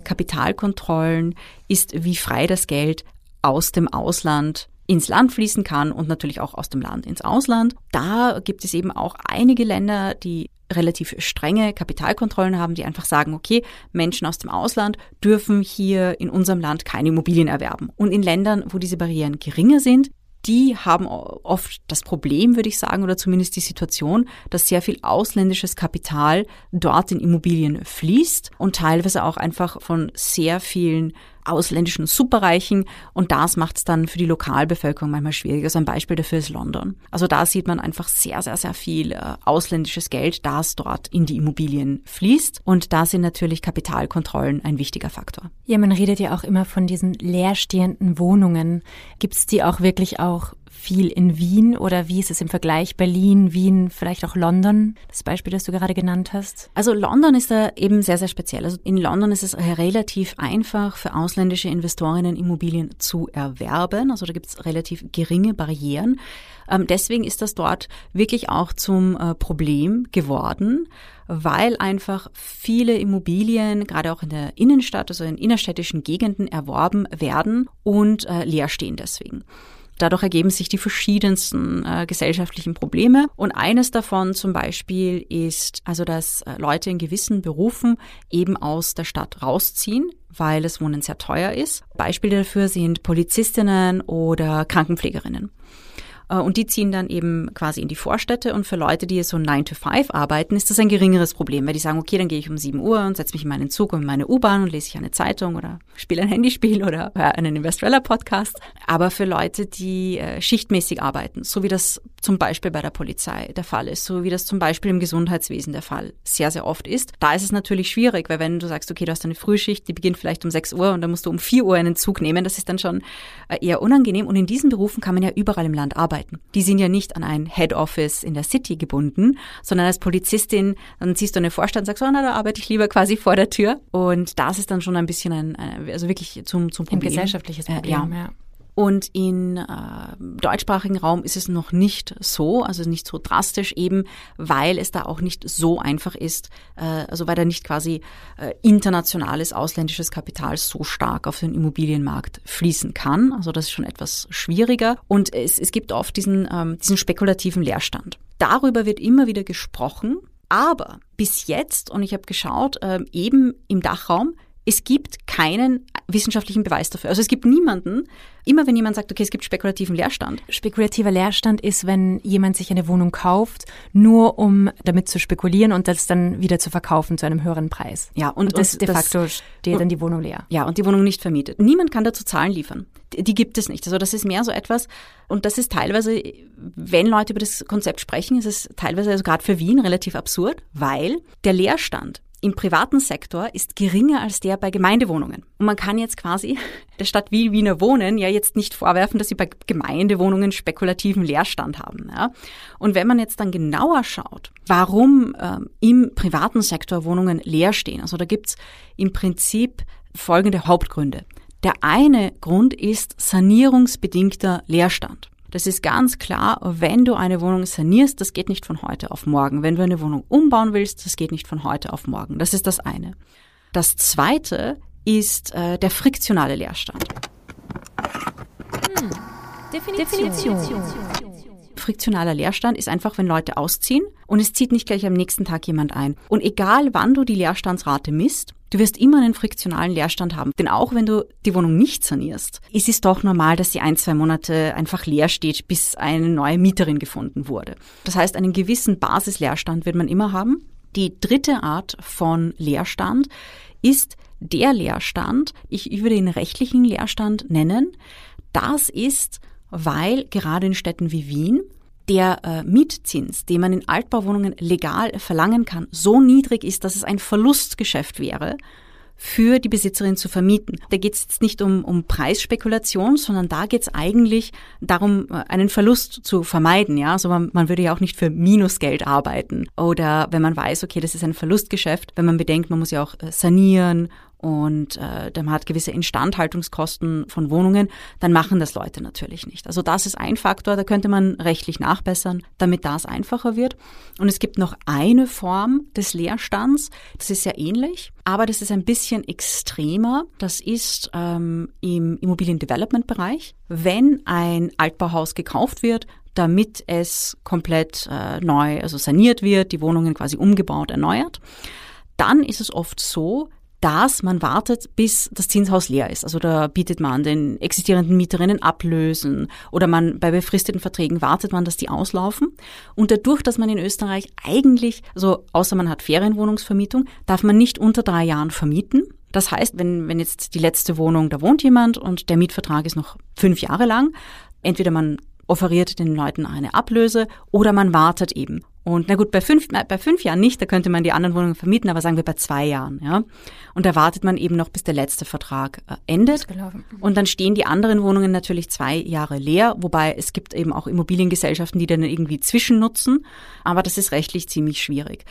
Kapitalkontrollen ist, wie frei das Geld aus dem Ausland ins Land fließen kann und natürlich auch aus dem Land ins Ausland. Da gibt es eben auch einige Länder, die relativ strenge Kapitalkontrollen haben, die einfach sagen, okay, Menschen aus dem Ausland dürfen hier in unserem Land keine Immobilien erwerben. Und in Ländern, wo diese Barrieren geringer sind, die haben oft das Problem, würde ich sagen, oder zumindest die Situation, dass sehr viel ausländisches Kapital dort in Immobilien fließt und teilweise auch einfach von sehr vielen ausländischen Superreichen und das macht es dann für die Lokalbevölkerung manchmal schwierig. Also ein Beispiel dafür ist London. Also da sieht man einfach sehr, sehr, sehr viel äh, ausländisches Geld, das dort in die Immobilien fließt und da sind natürlich Kapitalkontrollen ein wichtiger Faktor. Ja, man redet ja auch immer von diesen leerstehenden Wohnungen. Gibt es die auch wirklich auch viel in Wien oder wie ist es im Vergleich Berlin, Wien, vielleicht auch London? Das Beispiel, das du gerade genannt hast. Also London ist da eben sehr, sehr speziell. Also in London ist es relativ einfach für ausländische Investorinnen Immobilien zu erwerben. Also da gibt es relativ geringe Barrieren. Ähm, deswegen ist das dort wirklich auch zum äh, Problem geworden weil einfach viele Immobilien, gerade auch in der Innenstadt, also in innerstädtischen Gegenden, erworben werden und äh, leer stehen deswegen. Dadurch ergeben sich die verschiedensten äh, gesellschaftlichen Probleme. Und eines davon zum Beispiel ist, also dass äh, Leute in gewissen Berufen eben aus der Stadt rausziehen, weil das Wohnen sehr teuer ist. Beispiele dafür sind Polizistinnen oder Krankenpflegerinnen. Äh, und die ziehen dann eben quasi in die Vorstädte. Und für Leute, die so 9 to 5 arbeiten, ist das ein geringeres Problem, weil die sagen, okay, dann gehe ich um 7 Uhr und setze mich in meinen Zug und in meine U-Bahn und lese ich eine Zeitung oder spiele ein Handyspiel oder höre einen Investrella-Podcast. Aber für Leute, die äh, schichtmäßig arbeiten, so wie das zum Beispiel bei der Polizei der Fall ist, so wie das zum Beispiel im Gesundheitswesen der Fall sehr, sehr oft ist, da ist es natürlich schwierig, weil wenn du sagst, okay, du hast eine Frühschicht, die beginnt vielleicht um 6 Uhr und dann musst du um 4 Uhr einen Zug nehmen, das ist dann schon äh, eher unangenehm. Und in diesen Berufen kann man ja überall im Land arbeiten arbeiten. Die sind ja nicht an ein Head Office in der City gebunden, sondern als Polizistin, dann siehst du eine Vorstand und sagst, oh, na, da arbeite ich lieber quasi vor der Tür. Und das ist dann schon ein bisschen ein, also wirklich zum, zum Problem. Ein gesellschaftliches Problem, äh, ja. ja. Und in äh, deutschsprachigen Raum ist es noch nicht so, also nicht so drastisch eben, weil es da auch nicht so einfach ist, äh, also weil da nicht quasi äh, internationales ausländisches Kapital so stark auf den Immobilienmarkt fließen kann. Also das ist schon etwas schwieriger. Und es, es gibt oft diesen, ähm, diesen spekulativen Leerstand. Darüber wird immer wieder gesprochen, aber bis jetzt, und ich habe geschaut, äh, eben im Dachraum, es gibt keinen wissenschaftlichen Beweis dafür. Also es gibt niemanden, immer wenn jemand sagt, okay, es gibt spekulativen Leerstand. Spekulativer Leerstand ist, wenn jemand sich eine Wohnung kauft, nur um damit zu spekulieren und das dann wieder zu verkaufen zu einem höheren Preis. Ja, und, und das und de facto steht dann die Wohnung leer. Ja, und die Wohnung nicht vermietet. Niemand kann dazu Zahlen liefern. Die gibt es nicht. Also das ist mehr so etwas, und das ist teilweise, wenn Leute über das Konzept sprechen, ist es teilweise also gerade für Wien relativ absurd, weil der Leerstand im privaten Sektor ist geringer als der bei Gemeindewohnungen. Und man kann jetzt quasi der Stadt wie Wiener Wohnen ja jetzt nicht vorwerfen, dass sie bei Gemeindewohnungen spekulativen Leerstand haben. Ja. Und wenn man jetzt dann genauer schaut, warum ähm, im privaten Sektor Wohnungen leer stehen, also da gibt's im Prinzip folgende Hauptgründe. Der eine Grund ist sanierungsbedingter Leerstand. Das ist ganz klar, wenn du eine Wohnung sanierst, das geht nicht von heute auf morgen. Wenn du eine Wohnung umbauen willst, das geht nicht von heute auf morgen. Das ist das eine. Das zweite ist äh, der friktionale Leerstand. Hm. Definition. Definition. Friktionaler Leerstand ist einfach, wenn Leute ausziehen und es zieht nicht gleich am nächsten Tag jemand ein. Und egal wann du die Leerstandsrate misst, Du wirst immer einen friktionalen Leerstand haben. Denn auch wenn du die Wohnung nicht sanierst, ist es doch normal, dass sie ein, zwei Monate einfach leer steht, bis eine neue Mieterin gefunden wurde. Das heißt, einen gewissen Basisleerstand wird man immer haben. Die dritte Art von Leerstand ist der Leerstand, ich würde ihn rechtlichen Leerstand nennen. Das ist, weil gerade in Städten wie Wien der äh, Mietzins, den man in Altbauwohnungen legal verlangen kann, so niedrig ist, dass es ein Verlustgeschäft wäre, für die Besitzerin zu vermieten. Da geht es jetzt nicht um, um Preisspekulation, sondern da geht es eigentlich darum, äh, einen Verlust zu vermeiden. Ja, also man, man würde ja auch nicht für Minusgeld arbeiten. Oder wenn man weiß, okay, das ist ein Verlustgeschäft, wenn man bedenkt, man muss ja auch äh, sanieren und äh, man hat gewisse Instandhaltungskosten von Wohnungen, dann machen das Leute natürlich nicht. Also das ist ein Faktor, da könnte man rechtlich nachbessern, damit das einfacher wird. Und es gibt noch eine Form des Leerstands, das ist sehr ähnlich, aber das ist ein bisschen extremer. Das ist ähm, im Immobiliendevelopment-Bereich. Wenn ein Altbauhaus gekauft wird, damit es komplett äh, neu, also saniert wird, die Wohnungen quasi umgebaut, erneuert, dann ist es oft so, dass man wartet, bis das Zinshaus leer ist. Also da bietet man den existierenden Mieterinnen Ablösen oder man bei befristeten Verträgen wartet man, dass die auslaufen. Und dadurch, dass man in Österreich eigentlich, also außer man hat Ferienwohnungsvermietung, darf man nicht unter drei Jahren vermieten. Das heißt, wenn, wenn jetzt die letzte Wohnung, da wohnt jemand und der Mietvertrag ist noch fünf Jahre lang, entweder man offeriert den Leuten eine Ablöse oder man wartet eben. Und na gut, bei fünf, bei fünf Jahren nicht, da könnte man die anderen Wohnungen vermieten, aber sagen wir bei zwei Jahren, ja. Und da wartet man eben noch, bis der letzte Vertrag äh, endet. Und dann stehen die anderen Wohnungen natürlich zwei Jahre leer, wobei es gibt eben auch Immobiliengesellschaften, die dann irgendwie zwischennutzen. Aber das ist rechtlich ziemlich schwierig.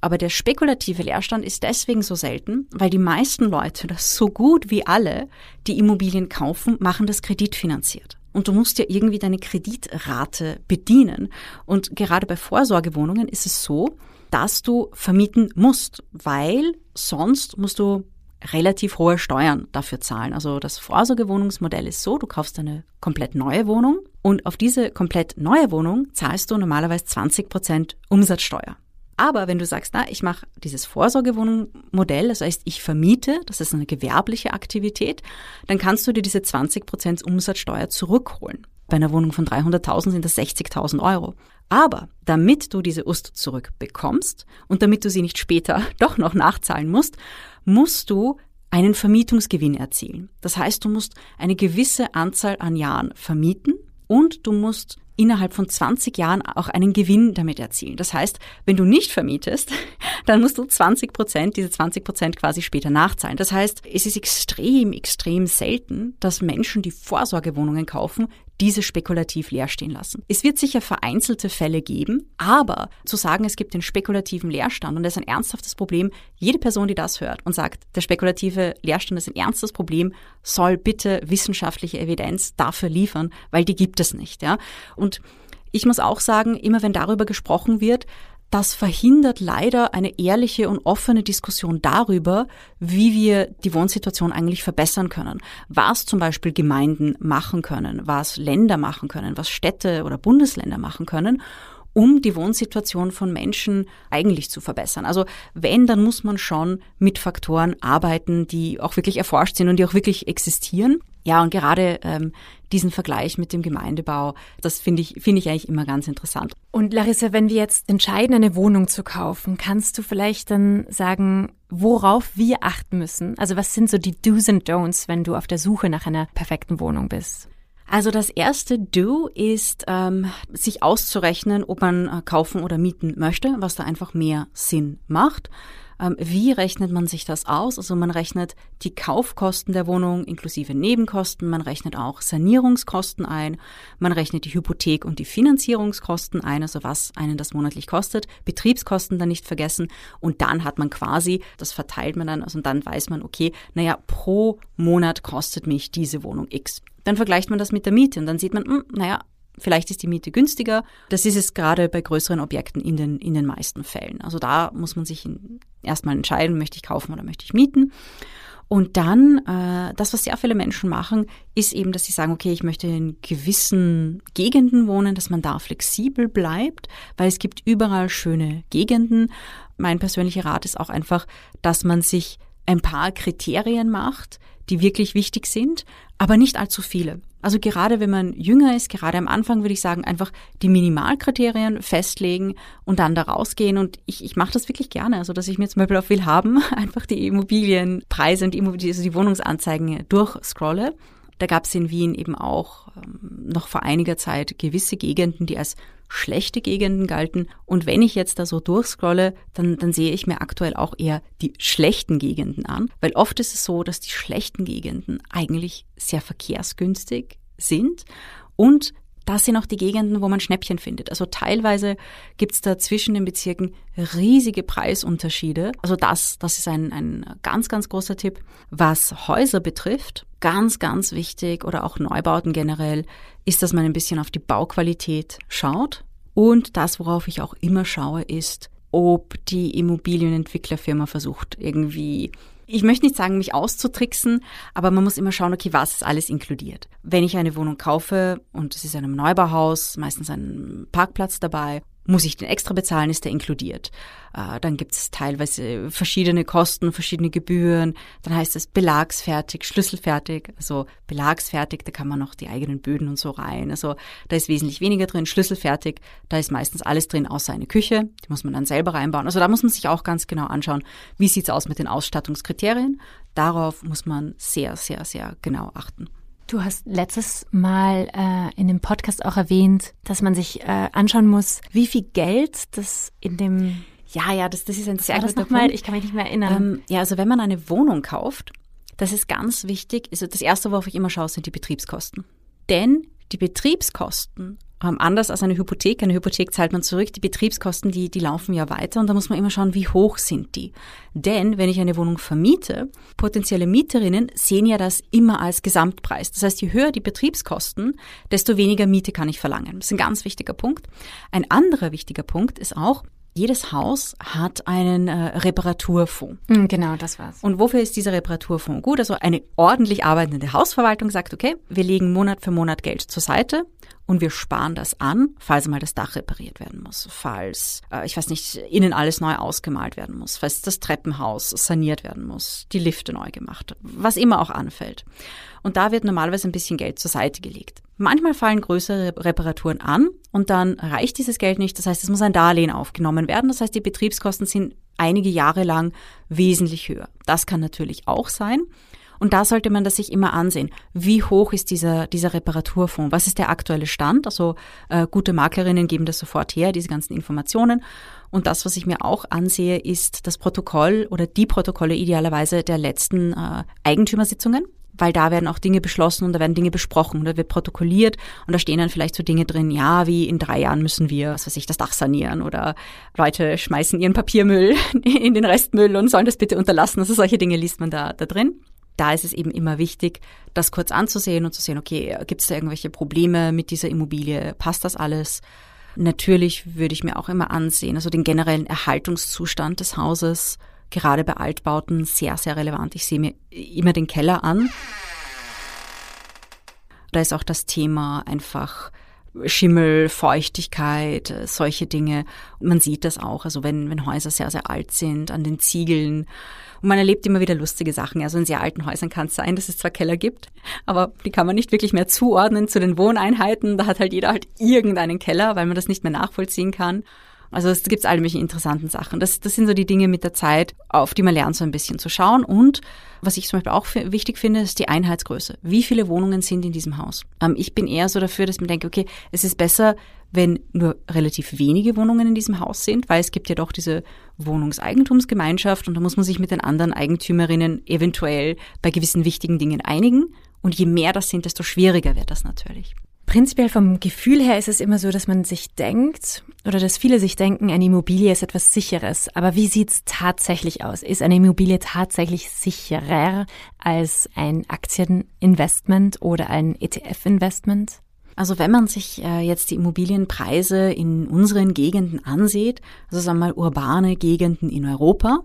Aber der spekulative Leerstand ist deswegen so selten, weil die meisten Leute, das so gut wie alle, die Immobilien kaufen, machen das kreditfinanziert und du musst ja irgendwie deine Kreditrate bedienen. Und gerade bei Vorsorgewohnungen ist es so, dass du vermieten musst, weil sonst musst du relativ hohe Steuern dafür zahlen. Also das Vorsorgewohnungsmodell ist so, du kaufst eine komplett neue Wohnung und auf diese komplett neue Wohnung zahlst du normalerweise 20 Prozent Umsatzsteuer. Aber wenn du sagst, na, ich mache dieses Vorsorgewohnungsmodell, das heißt, ich vermiete, das ist eine gewerbliche Aktivität, dann kannst du dir diese 20 Prozent Umsatzsteuer zurückholen. Bei einer Wohnung von 300.000 sind das 60.000 Euro. Aber damit du diese Ust zurückbekommst und damit du sie nicht später doch noch nachzahlen musst, musst du einen Vermietungsgewinn erzielen. Das heißt, du musst eine gewisse Anzahl an Jahren vermieten und du musst innerhalb von 20 Jahren auch einen Gewinn damit erzielen. Das heißt, wenn du nicht vermietest, dann musst du 20 Prozent, diese 20 Prozent quasi später nachzahlen. Das heißt, es ist extrem, extrem selten, dass Menschen, die Vorsorgewohnungen kaufen, diese spekulativ leer stehen lassen. Es wird sicher vereinzelte Fälle geben, aber zu sagen, es gibt den spekulativen Leerstand und das ist ein ernsthaftes Problem, jede Person, die das hört und sagt, der spekulative Leerstand ist ein ernstes Problem, soll bitte wissenschaftliche Evidenz dafür liefern, weil die gibt es nicht. Ja? Und ich muss auch sagen, immer wenn darüber gesprochen wird, das verhindert leider eine ehrliche und offene Diskussion darüber, wie wir die Wohnsituation eigentlich verbessern können. Was zum Beispiel Gemeinden machen können, was Länder machen können, was Städte oder Bundesländer machen können um die Wohnsituation von Menschen eigentlich zu verbessern. Also wenn, dann muss man schon mit Faktoren arbeiten, die auch wirklich erforscht sind und die auch wirklich existieren. Ja, und gerade ähm, diesen Vergleich mit dem Gemeindebau, das finde ich, finde ich eigentlich immer ganz interessant. Und Larissa, wenn wir jetzt entscheiden, eine Wohnung zu kaufen, kannst du vielleicht dann sagen, worauf wir achten müssen? Also was sind so die Do's and Don'ts, wenn du auf der Suche nach einer perfekten Wohnung bist? Also das erste Do ist, ähm, sich auszurechnen, ob man äh, kaufen oder mieten möchte, was da einfach mehr Sinn macht. Ähm, wie rechnet man sich das aus? Also man rechnet die Kaufkosten der Wohnung inklusive Nebenkosten, man rechnet auch Sanierungskosten ein, man rechnet die Hypothek und die Finanzierungskosten ein, also was einen das monatlich kostet, Betriebskosten dann nicht vergessen und dann hat man quasi, das verteilt man dann, also dann weiß man, okay, naja, pro Monat kostet mich diese Wohnung X. Dann vergleicht man das mit der Miete und dann sieht man, hm, naja, Vielleicht ist die Miete günstiger. Das ist es gerade bei größeren Objekten in den, in den meisten Fällen. Also da muss man sich erstmal entscheiden, möchte ich kaufen oder möchte ich mieten. Und dann, äh, das, was sehr viele Menschen machen, ist eben, dass sie sagen, okay, ich möchte in gewissen Gegenden wohnen, dass man da flexibel bleibt, weil es gibt überall schöne Gegenden. Mein persönlicher Rat ist auch einfach, dass man sich ein paar Kriterien macht, die wirklich wichtig sind, aber nicht allzu viele. Also gerade wenn man jünger ist, gerade am Anfang würde ich sagen, einfach die Minimalkriterien festlegen und dann da rausgehen. Und ich, ich mache das wirklich gerne. Also dass ich mir zum Beispiel auf Willhaben einfach die Immobilienpreise und die, also die Wohnungsanzeigen durchscrolle da gab es in Wien eben auch ähm, noch vor einiger Zeit gewisse Gegenden, die als schlechte Gegenden galten. Und wenn ich jetzt da so durchscrolle, dann, dann sehe ich mir aktuell auch eher die schlechten Gegenden an, weil oft ist es so, dass die schlechten Gegenden eigentlich sehr verkehrsgünstig sind und das sind auch die Gegenden, wo man Schnäppchen findet. Also teilweise gibt's da zwischen den Bezirken riesige Preisunterschiede. Also das, das ist ein, ein ganz, ganz großer Tipp. Was Häuser betrifft, ganz, ganz wichtig oder auch Neubauten generell, ist, dass man ein bisschen auf die Bauqualität schaut. Und das, worauf ich auch immer schaue, ist, ob die Immobilienentwicklerfirma versucht, irgendwie ich möchte nicht sagen, mich auszutricksen, aber man muss immer schauen, okay, was ist alles inkludiert. Wenn ich eine Wohnung kaufe und es ist in einem Neubauhaus, meistens ein Parkplatz dabei muss ich den extra bezahlen, ist der inkludiert. Äh, dann gibt es teilweise verschiedene Kosten, verschiedene Gebühren. Dann heißt es belagsfertig, schlüsselfertig. Also belagsfertig, da kann man noch die eigenen Böden und so rein. Also da ist wesentlich weniger drin. Schlüsselfertig, da ist meistens alles drin, außer eine Küche. Die muss man dann selber reinbauen. Also da muss man sich auch ganz genau anschauen, wie sieht's aus mit den Ausstattungskriterien. Darauf muss man sehr, sehr, sehr genau achten. Du hast letztes Mal äh, in dem Podcast auch erwähnt, dass man sich äh, anschauen muss, wie viel Geld das in dem ja, ja, das, das ist ein sehr guter Punkt. Ich kann mich nicht mehr erinnern. Ähm, ja, also wenn man eine Wohnung kauft, das ist ganz wichtig. Also das erste, worauf ich immer schaue, sind die Betriebskosten. Denn die Betriebskosten ähm, anders als eine Hypothek. Eine Hypothek zahlt man zurück. Die Betriebskosten, die, die laufen ja weiter und da muss man immer schauen, wie hoch sind die. Denn wenn ich eine Wohnung vermiete, potenzielle Mieterinnen sehen ja das immer als Gesamtpreis. Das heißt, je höher die Betriebskosten, desto weniger Miete kann ich verlangen. Das ist ein ganz wichtiger Punkt. Ein anderer wichtiger Punkt ist auch, jedes Haus hat einen äh, Reparaturfonds. Mm, genau, das war's. Und wofür ist dieser Reparaturfonds gut? Also eine ordentlich arbeitende Hausverwaltung sagt, okay, wir legen Monat für Monat Geld zur Seite und wir sparen das an, falls mal das Dach repariert werden muss, falls, äh, ich weiß nicht, innen alles neu ausgemalt werden muss, falls das Treppenhaus saniert werden muss, die Lifte neu gemacht, was immer auch anfällt. Und da wird normalerweise ein bisschen Geld zur Seite gelegt. Manchmal fallen größere Reparaturen an und dann reicht dieses Geld nicht. Das heißt, es muss ein Darlehen aufgenommen werden. Das heißt, die Betriebskosten sind einige Jahre lang wesentlich höher. Das kann natürlich auch sein. Und da sollte man das sich immer ansehen. Wie hoch ist dieser, dieser Reparaturfonds? Was ist der aktuelle Stand? Also äh, gute Maklerinnen geben das sofort her, diese ganzen Informationen. Und das, was ich mir auch ansehe, ist das Protokoll oder die Protokolle idealerweise der letzten äh, Eigentümersitzungen weil da werden auch Dinge beschlossen und da werden Dinge besprochen da wird protokolliert und da stehen dann vielleicht so Dinge drin, ja, wie in drei Jahren müssen wir, was weiß ich, das Dach sanieren oder Leute schmeißen ihren Papiermüll in den Restmüll und sollen das bitte unterlassen. Also solche Dinge liest man da, da drin. Da ist es eben immer wichtig, das kurz anzusehen und zu sehen, okay, gibt es da irgendwelche Probleme mit dieser Immobilie? Passt das alles? Natürlich würde ich mir auch immer ansehen, also den generellen Erhaltungszustand des Hauses, gerade bei Altbauten sehr, sehr relevant. Ich sehe mir immer den Keller an. Da ist auch das Thema einfach Schimmel, Feuchtigkeit, solche Dinge. Und man sieht das auch, also wenn, wenn Häuser sehr, sehr alt sind, an den Ziegeln. Und man erlebt immer wieder lustige Sachen. Also in sehr alten Häusern kann es sein, dass es zwar Keller gibt, aber die kann man nicht wirklich mehr zuordnen zu den Wohneinheiten. Da hat halt jeder halt irgendeinen Keller, weil man das nicht mehr nachvollziehen kann. Also es gibt alle möglichen interessanten Sachen. Das, das sind so die Dinge mit der Zeit, auf die man lernt, so ein bisschen zu schauen. Und was ich zum Beispiel auch wichtig finde, ist die Einheitsgröße. Wie viele Wohnungen sind in diesem Haus? Ähm, ich bin eher so dafür, dass man denkt, okay, es ist besser, wenn nur relativ wenige Wohnungen in diesem Haus sind, weil es gibt ja doch diese Wohnungseigentumsgemeinschaft und da muss man sich mit den anderen Eigentümerinnen eventuell bei gewissen wichtigen Dingen einigen. Und je mehr das sind, desto schwieriger wird das natürlich. Prinzipiell vom Gefühl her ist es immer so, dass man sich denkt oder dass viele sich denken, eine Immobilie ist etwas Sicheres. Aber wie sieht's tatsächlich aus? Ist eine Immobilie tatsächlich sicherer als ein Aktieninvestment oder ein ETF-Investment? Also wenn man sich äh, jetzt die Immobilienpreise in unseren Gegenden ansieht, also sagen wir mal urbane Gegenden in Europa,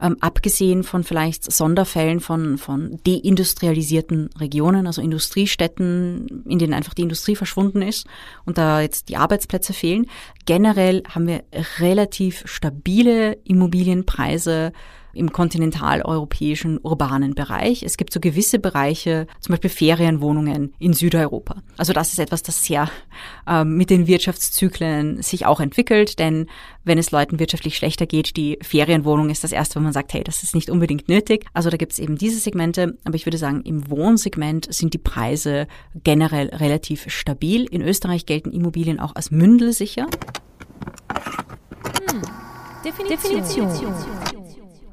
ähm, abgesehen von vielleicht Sonderfällen von, von deindustrialisierten Regionen, also Industriestädten, in denen einfach die Industrie verschwunden ist und da jetzt die Arbeitsplätze fehlen. Generell haben wir relativ stabile Immobilienpreise im kontinentaleuropäischen urbanen Bereich. Es gibt so gewisse Bereiche, zum Beispiel Ferienwohnungen in Südeuropa. Also das ist etwas, das sehr äh, mit den Wirtschaftszyklen sich auch entwickelt, denn wenn es Leuten wirtschaftlich schlechter geht, die Ferienwohnung ist das erste, wo man sagt, hey, das ist nicht unbedingt nötig. Also da gibt es eben diese Segmente, aber ich würde sagen, im Wohnsegment sind die Preise generell relativ stabil. In Österreich gelten Immobilien auch als mündelsicher. Hm. Definition. Definition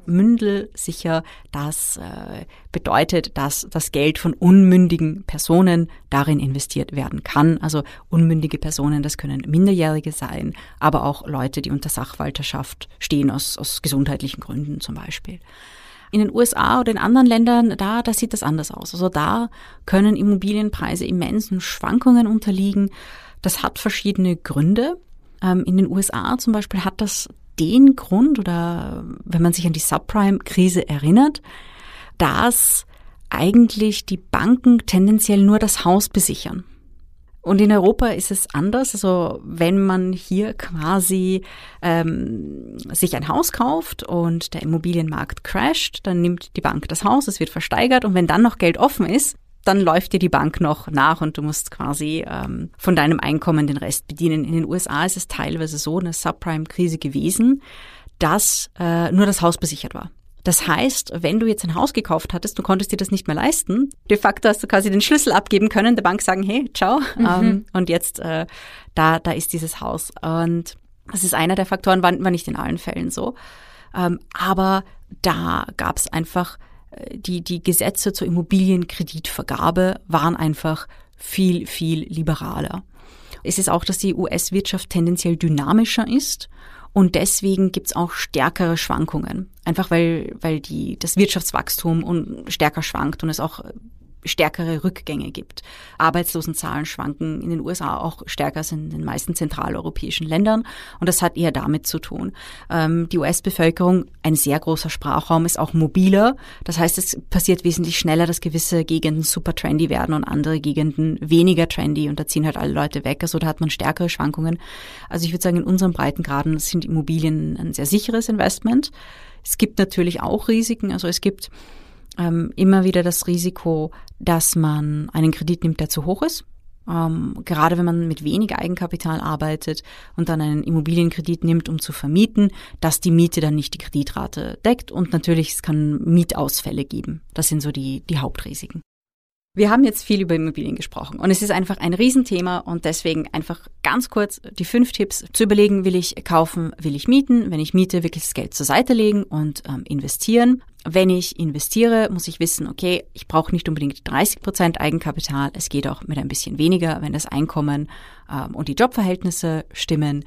mündelsicher. Das äh, bedeutet, dass das Geld von unmündigen Personen darin investiert werden kann. Also unmündige Personen, das können Minderjährige sein, aber auch Leute, die unter Sachwalterschaft stehen, aus, aus gesundheitlichen Gründen zum Beispiel. In den USA oder in anderen Ländern, da, da sieht das anders aus. Also da können Immobilienpreise immensen Schwankungen unterliegen. Das hat verschiedene Gründe. Ähm, in den USA zum Beispiel hat das den Grund oder wenn man sich an die Subprime-Krise erinnert, dass eigentlich die Banken tendenziell nur das Haus besichern. Und in Europa ist es anders. Also wenn man hier quasi ähm, sich ein Haus kauft und der Immobilienmarkt crasht, dann nimmt die Bank das Haus, es wird versteigert und wenn dann noch Geld offen ist, dann läuft dir die Bank noch nach und du musst quasi ähm, von deinem Einkommen den Rest bedienen. In den USA ist es teilweise so eine Subprime-Krise gewesen, dass äh, nur das Haus besichert war. Das heißt, wenn du jetzt ein Haus gekauft hattest, du konntest dir das nicht mehr leisten. De facto hast du quasi den Schlüssel abgeben können, der Bank sagen, hey, ciao. Mhm. Ähm, und jetzt äh, da, da ist dieses Haus. Und das ist einer der Faktoren, war, war nicht in allen Fällen so. Ähm, aber da gab es einfach die, die Gesetze zur Immobilienkreditvergabe waren einfach viel, viel liberaler. Es ist auch, dass die US-Wirtschaft tendenziell dynamischer ist und deswegen gibt's auch stärkere Schwankungen. Einfach weil, weil die, das Wirtschaftswachstum stärker schwankt und es auch stärkere Rückgänge gibt. Arbeitslosenzahlen schwanken in den USA auch stärker als in den meisten zentraleuropäischen Ländern und das hat eher damit zu tun. Ähm, die US-Bevölkerung, ein sehr großer Sprachraum, ist auch mobiler. Das heißt, es passiert wesentlich schneller, dass gewisse Gegenden super trendy werden und andere Gegenden weniger trendy und da ziehen halt alle Leute weg. Also da hat man stärkere Schwankungen. Also ich würde sagen, in unseren Breitengraden sind Immobilien ein sehr sicheres Investment. Es gibt natürlich auch Risiken. Also es gibt ähm, immer wieder das Risiko, dass man einen Kredit nimmt, der zu hoch ist. Ähm, gerade wenn man mit wenig Eigenkapital arbeitet und dann einen Immobilienkredit nimmt, um zu vermieten, dass die Miete dann nicht die Kreditrate deckt und natürlich es kann Mietausfälle geben. Das sind so die, die Hauptrisiken. Wir haben jetzt viel über Immobilien gesprochen und es ist einfach ein Riesenthema und deswegen einfach ganz kurz die fünf Tipps zu überlegen, will ich kaufen, will ich mieten, wenn ich miete, wirklich das Geld zur Seite legen und ähm, investieren. Wenn ich investiere, muss ich wissen, okay, ich brauche nicht unbedingt 30 Prozent Eigenkapital, es geht auch mit ein bisschen weniger, wenn das Einkommen ähm, und die Jobverhältnisse stimmen.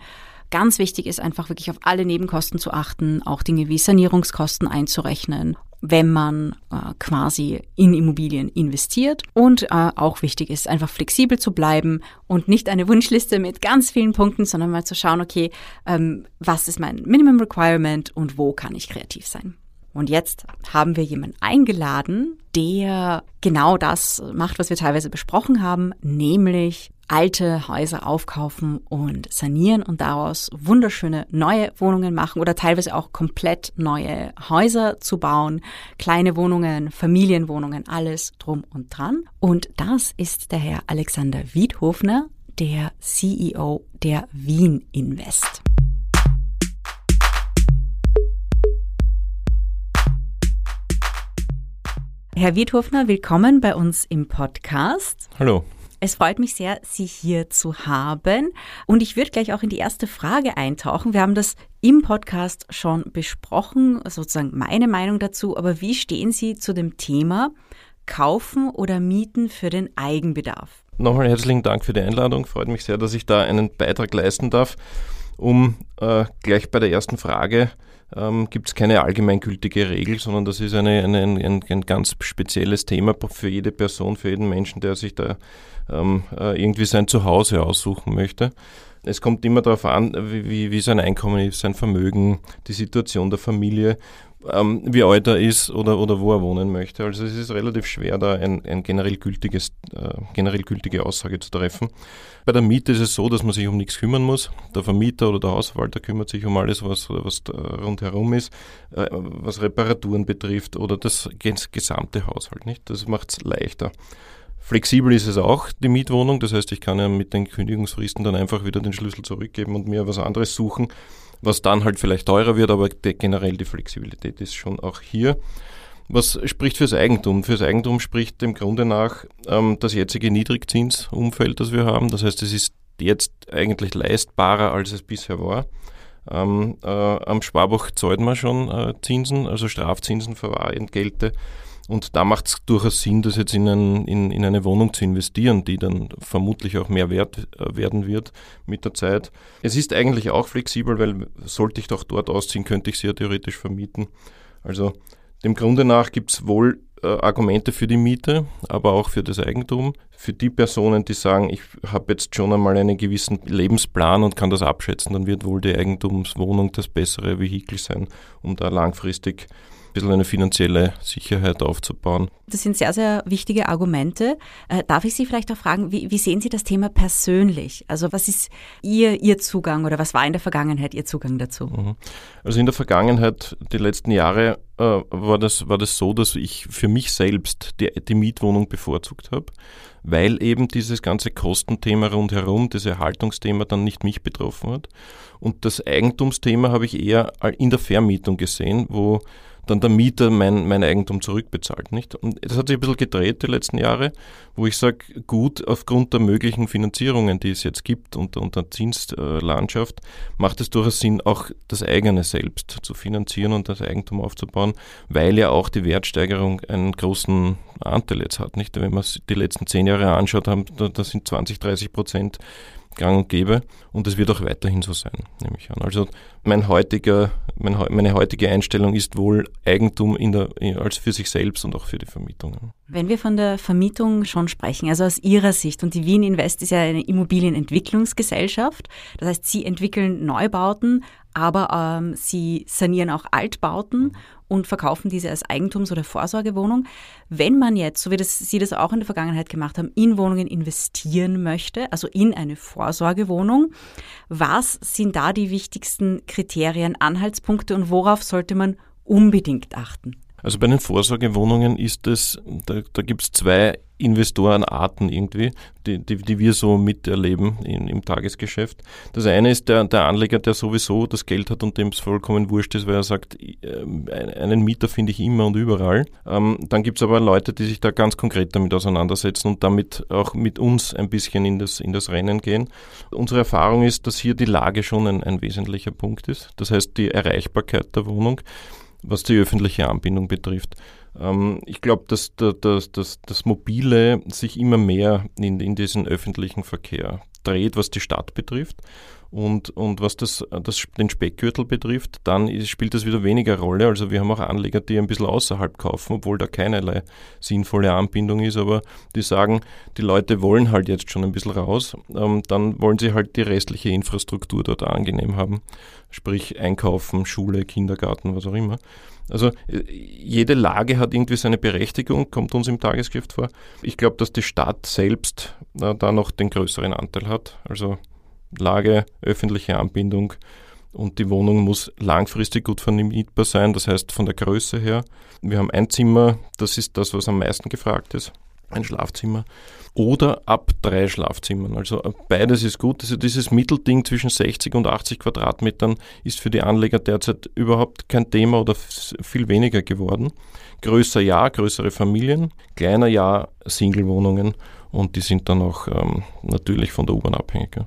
Ganz wichtig ist einfach wirklich auf alle Nebenkosten zu achten, auch Dinge wie Sanierungskosten einzurechnen wenn man äh, quasi in Immobilien investiert. Und äh, auch wichtig ist, einfach flexibel zu bleiben und nicht eine Wunschliste mit ganz vielen Punkten, sondern mal zu schauen, okay, ähm, was ist mein Minimum Requirement und wo kann ich kreativ sein. Und jetzt haben wir jemanden eingeladen, der genau das macht, was wir teilweise besprochen haben, nämlich alte Häuser aufkaufen und sanieren und daraus wunderschöne neue Wohnungen machen oder teilweise auch komplett neue Häuser zu bauen, kleine Wohnungen, Familienwohnungen, alles drum und dran. Und das ist der Herr Alexander Wiedhofner, der CEO der Wien Invest. Herr Wiedhofner, willkommen bei uns im Podcast. Hallo. Es freut mich sehr, Sie hier zu haben. Und ich würde gleich auch in die erste Frage eintauchen. Wir haben das im Podcast schon besprochen, sozusagen meine Meinung dazu. Aber wie stehen Sie zu dem Thema Kaufen oder Mieten für den Eigenbedarf? Nochmal herzlichen Dank für die Einladung. Freut mich sehr, dass ich da einen Beitrag leisten darf. Um äh, gleich bei der ersten Frage ähm, gibt es keine allgemeingültige Regel, sondern das ist eine, eine, ein, ein, ganz spezielles Thema für jede Person, für jeden Menschen, der sich da ähm, äh, irgendwie sein Zuhause aussuchen möchte. Es kommt immer darauf an, wie, wie sein Einkommen ist, sein Vermögen, die Situation der Familie, ähm, wie alt er ist oder, oder wo er wohnen möchte. Also es ist relativ schwer, da ein, ein generell, gültiges, äh, generell gültige Aussage zu treffen. Bei der Miete ist es so, dass man sich um nichts kümmern muss. Der Vermieter oder der Hausverwalter kümmert sich um alles, was, was rundherum ist, äh, was Reparaturen betrifft oder das gesamte Haushalt. Nicht? Das macht es leichter. Flexibel ist es auch, die Mietwohnung. Das heißt, ich kann ja mit den Kündigungsfristen dann einfach wieder den Schlüssel zurückgeben und mir was anderes suchen, was dann halt vielleicht teurer wird, aber generell die Flexibilität ist schon auch hier. Was spricht fürs Eigentum? Fürs Eigentum spricht dem Grunde nach ähm, das jetzige Niedrigzinsumfeld, das wir haben. Das heißt, es ist jetzt eigentlich leistbarer, als es bisher war. Ähm, äh, am Sparbuch zahlt man schon äh, Zinsen, also Strafzinsen, Verwahrentgelte. Und da macht es durchaus Sinn, das jetzt in, ein, in, in, eine Wohnung zu investieren, die dann vermutlich auch mehr wert äh, werden wird mit der Zeit. Es ist eigentlich auch flexibel, weil sollte ich doch dort ausziehen, könnte ich sie ja theoretisch vermieten. Also dem Grunde nach gibt es wohl äh, Argumente für die Miete, aber auch für das Eigentum. Für die Personen, die sagen, ich habe jetzt schon einmal einen gewissen Lebensplan und kann das abschätzen, dann wird wohl die Eigentumswohnung das bessere Vehikel sein, um da langfristig bisschen eine finanzielle Sicherheit aufzubauen. Das sind sehr, sehr wichtige Argumente. Äh, darf ich Sie vielleicht auch fragen, wie, wie, sehen Sie das Thema persönlich? Also was ist Ihr, Ihr Zugang oder was war in der Vergangenheit Ihr Zugang dazu? Mhm. Also in der Vergangenheit, die letzten Jahre, äh, war, das, war das so, dass ich für mich selbst die, die Mietwohnung bevorzugt habe weil eben dieses ganze Kostenthema rundherum, das Erhaltungsthema dann nicht mich betroffen hat. Und das Eigentumsthema habe ich eher in der Vermietung gesehen, wo dann der Mieter mein, mein Eigentum zurückbezahlt. Nicht? Und das hat sich ein bisschen gedreht die letzten Jahre, wo ich sage, gut, aufgrund der möglichen Finanzierungen, die es jetzt gibt und, und der Zinslandschaft, macht es durchaus Sinn, auch das eigene selbst zu finanzieren und das Eigentum aufzubauen, weil ja auch die Wertsteigerung einen großen Anteil jetzt hat. Nicht? Wenn man die letzten zehn Jahre anschaut, haben, da, da sind 20, 30 Prozent gang und gäbe und es wird auch weiterhin so sein, nehme ich an. Also mein heutiger, mein, meine heutige Einstellung ist wohl Eigentum in der, als für sich selbst und auch für die Vermietung. Wenn wir von der Vermietung schon sprechen, also aus Ihrer Sicht, und die Wien Invest ist ja eine Immobilienentwicklungsgesellschaft, das heißt, Sie entwickeln Neubauten, aber ähm, Sie sanieren auch Altbauten und verkaufen diese als Eigentums- oder Vorsorgewohnung. Wenn man jetzt, so wie das, Sie das auch in der Vergangenheit gemacht haben, in Wohnungen investieren möchte, also in eine Vorsorgewohnung, was sind da die wichtigsten Kriterien, Anhaltspunkte und worauf sollte man unbedingt achten? Also bei den Vorsorgewohnungen ist es, da, da gibt es zwei Investorenarten irgendwie, die, die, die wir so miterleben in, im Tagesgeschäft. Das eine ist der, der Anleger, der sowieso das Geld hat und dem es vollkommen wurscht ist, weil er sagt, äh, einen Mieter finde ich immer und überall. Ähm, dann gibt es aber Leute, die sich da ganz konkret damit auseinandersetzen und damit auch mit uns ein bisschen in das, in das Rennen gehen. Unsere Erfahrung ist, dass hier die Lage schon ein, ein wesentlicher Punkt ist. Das heißt, die Erreichbarkeit der Wohnung, was die öffentliche Anbindung betrifft. Ähm, ich glaube, dass, das Mobile sich immer mehr in, in diesen öffentlichen Verkehr dreht, was die Stadt betrifft. Und, und was das, das, den Speckgürtel betrifft, dann ist, spielt das wieder weniger Rolle. Also wir haben auch Anleger, die ein bisschen außerhalb kaufen, obwohl da keinerlei sinnvolle Anbindung ist, aber die sagen, die Leute wollen halt jetzt schon ein bisschen raus, ähm, dann wollen sie halt die restliche Infrastruktur dort angenehm haben, sprich Einkaufen, Schule, Kindergarten, was auch immer. Also äh, jede Lage hat irgendwie seine Berechtigung, kommt uns im Tagesgeschäft vor. Ich glaube, dass die Stadt selbst äh, da noch den größeren Anteil hat. Also Lage, öffentliche Anbindung und die Wohnung muss langfristig gut vermietbar sein, das heißt von der Größe her. Wir haben ein Zimmer, das ist das, was am meisten gefragt ist. ein Schlafzimmer oder ab drei Schlafzimmern. Also äh, beides ist gut. Also dieses Mittelding zwischen 60 und 80 Quadratmetern ist für die Anleger derzeit überhaupt kein Thema oder viel weniger geworden. Größer ja, größere Familien, kleiner ja, Singlewohnungen und die sind dann auch ähm, natürlich von der U-Bahn abhängig. Ja.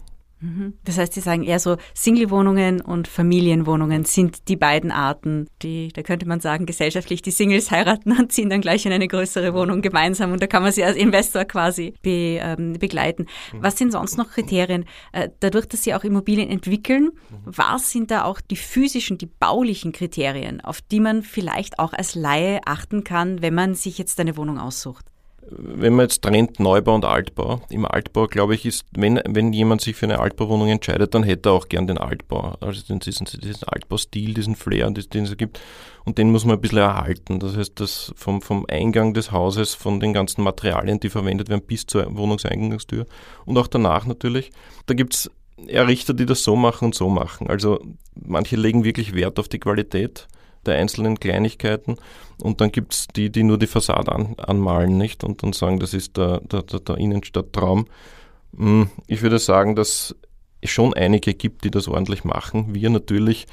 Das heißt, Sie sagen eher so, Single-Wohnungen und Familienwohnungen sind die beiden Arten, die, da könnte man sagen, gesellschaftlich die Singles heiraten und ziehen dann gleich in eine größere Wohnung gemeinsam und da kann man sie als Investor quasi be, ähm, begleiten. Mhm. Was sind sonst noch Kriterien? Äh, dadurch, dass Sie auch Immobilien entwickeln, mhm. was sind da auch die physischen, die baulichen Kriterien, auf die man vielleicht auch als Laie achten kann, wenn man sich jetzt eine Wohnung aussucht? Wenn man jetzt trennt Neubau und Altbau, im Altbau glaube ich ist, wenn, wenn jemand sich für eine Altbauwohnung entscheidet, dann hätte er auch gern den Altbau, also diesen, diesen Altbaustil, diesen Flair, den es gibt und den muss man ein bisschen erhalten. Das heißt, das vom, vom Eingang des Hauses, von den ganzen Materialien, die verwendet werden, bis zur Wohnungseingangstür und auch danach natürlich. Da gibt es Errichter, die das so machen und so machen. Also manche legen wirklich Wert auf die Qualität der einzelnen Kleinigkeiten. Und dann gibt es die, die nur die Fassade an, anmalen, nicht? Und dann sagen, das ist der, der, der, der Innenstadttraum. Hm, ich würde sagen, dass es schon einige gibt, die das ordentlich machen. Wir natürlich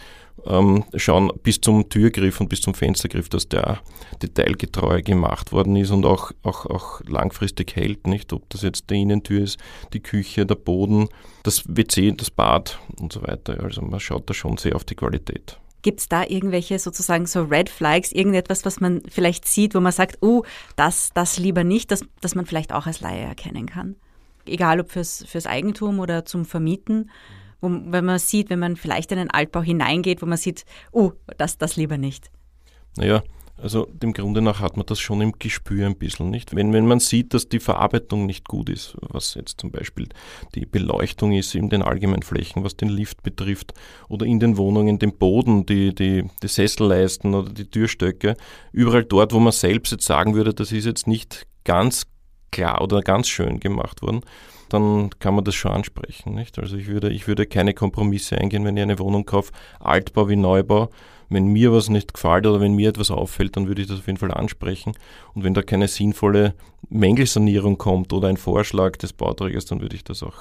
ähm, schauen bis zum Türgriff und bis zum Fenstergriff, dass der detailgetreu gemacht worden ist und auch, auch, auch langfristig hält, nicht? Ob das jetzt die Innentür ist, die Küche, der Boden, das WC, das Bad und so weiter. Also man schaut da schon sehr auf die Qualität. Gibt es da irgendwelche sozusagen so Red Flags, irgendetwas, was man vielleicht sieht, wo man sagt, oh, das, das lieber nicht, das, das man vielleicht auch als Laie erkennen kann? Egal ob fürs, fürs Eigentum oder zum Vermieten, wo, wenn man sieht, wenn man vielleicht in einen Altbau hineingeht, wo man sieht, oh, das, das lieber nicht. Naja, also dem Grunde nach hat man das schon im Gespür ein bisschen, nicht? Wenn, wenn man sieht, dass die Verarbeitung nicht gut ist, was jetzt zum Beispiel die Beleuchtung ist in den Allgemeinflächen, was den Lift betrifft, oder in den Wohnungen, den Boden, die, die, die Sesselleisten oder die Türstöcke, überall dort, wo man selbst jetzt sagen würde, das ist jetzt nicht ganz klar oder ganz schön gemacht worden, dann kann man das schon ansprechen. Nicht? Also ich würde, ich würde keine Kompromisse eingehen, wenn ich eine Wohnung kaufe, Altbau wie Neubau wenn mir was nicht gefällt oder wenn mir etwas auffällt, dann würde ich das auf jeden Fall ansprechen. Und wenn da keine sinnvolle Mängelsanierung kommt oder ein Vorschlag des Bauträgers, dann würde ich das auch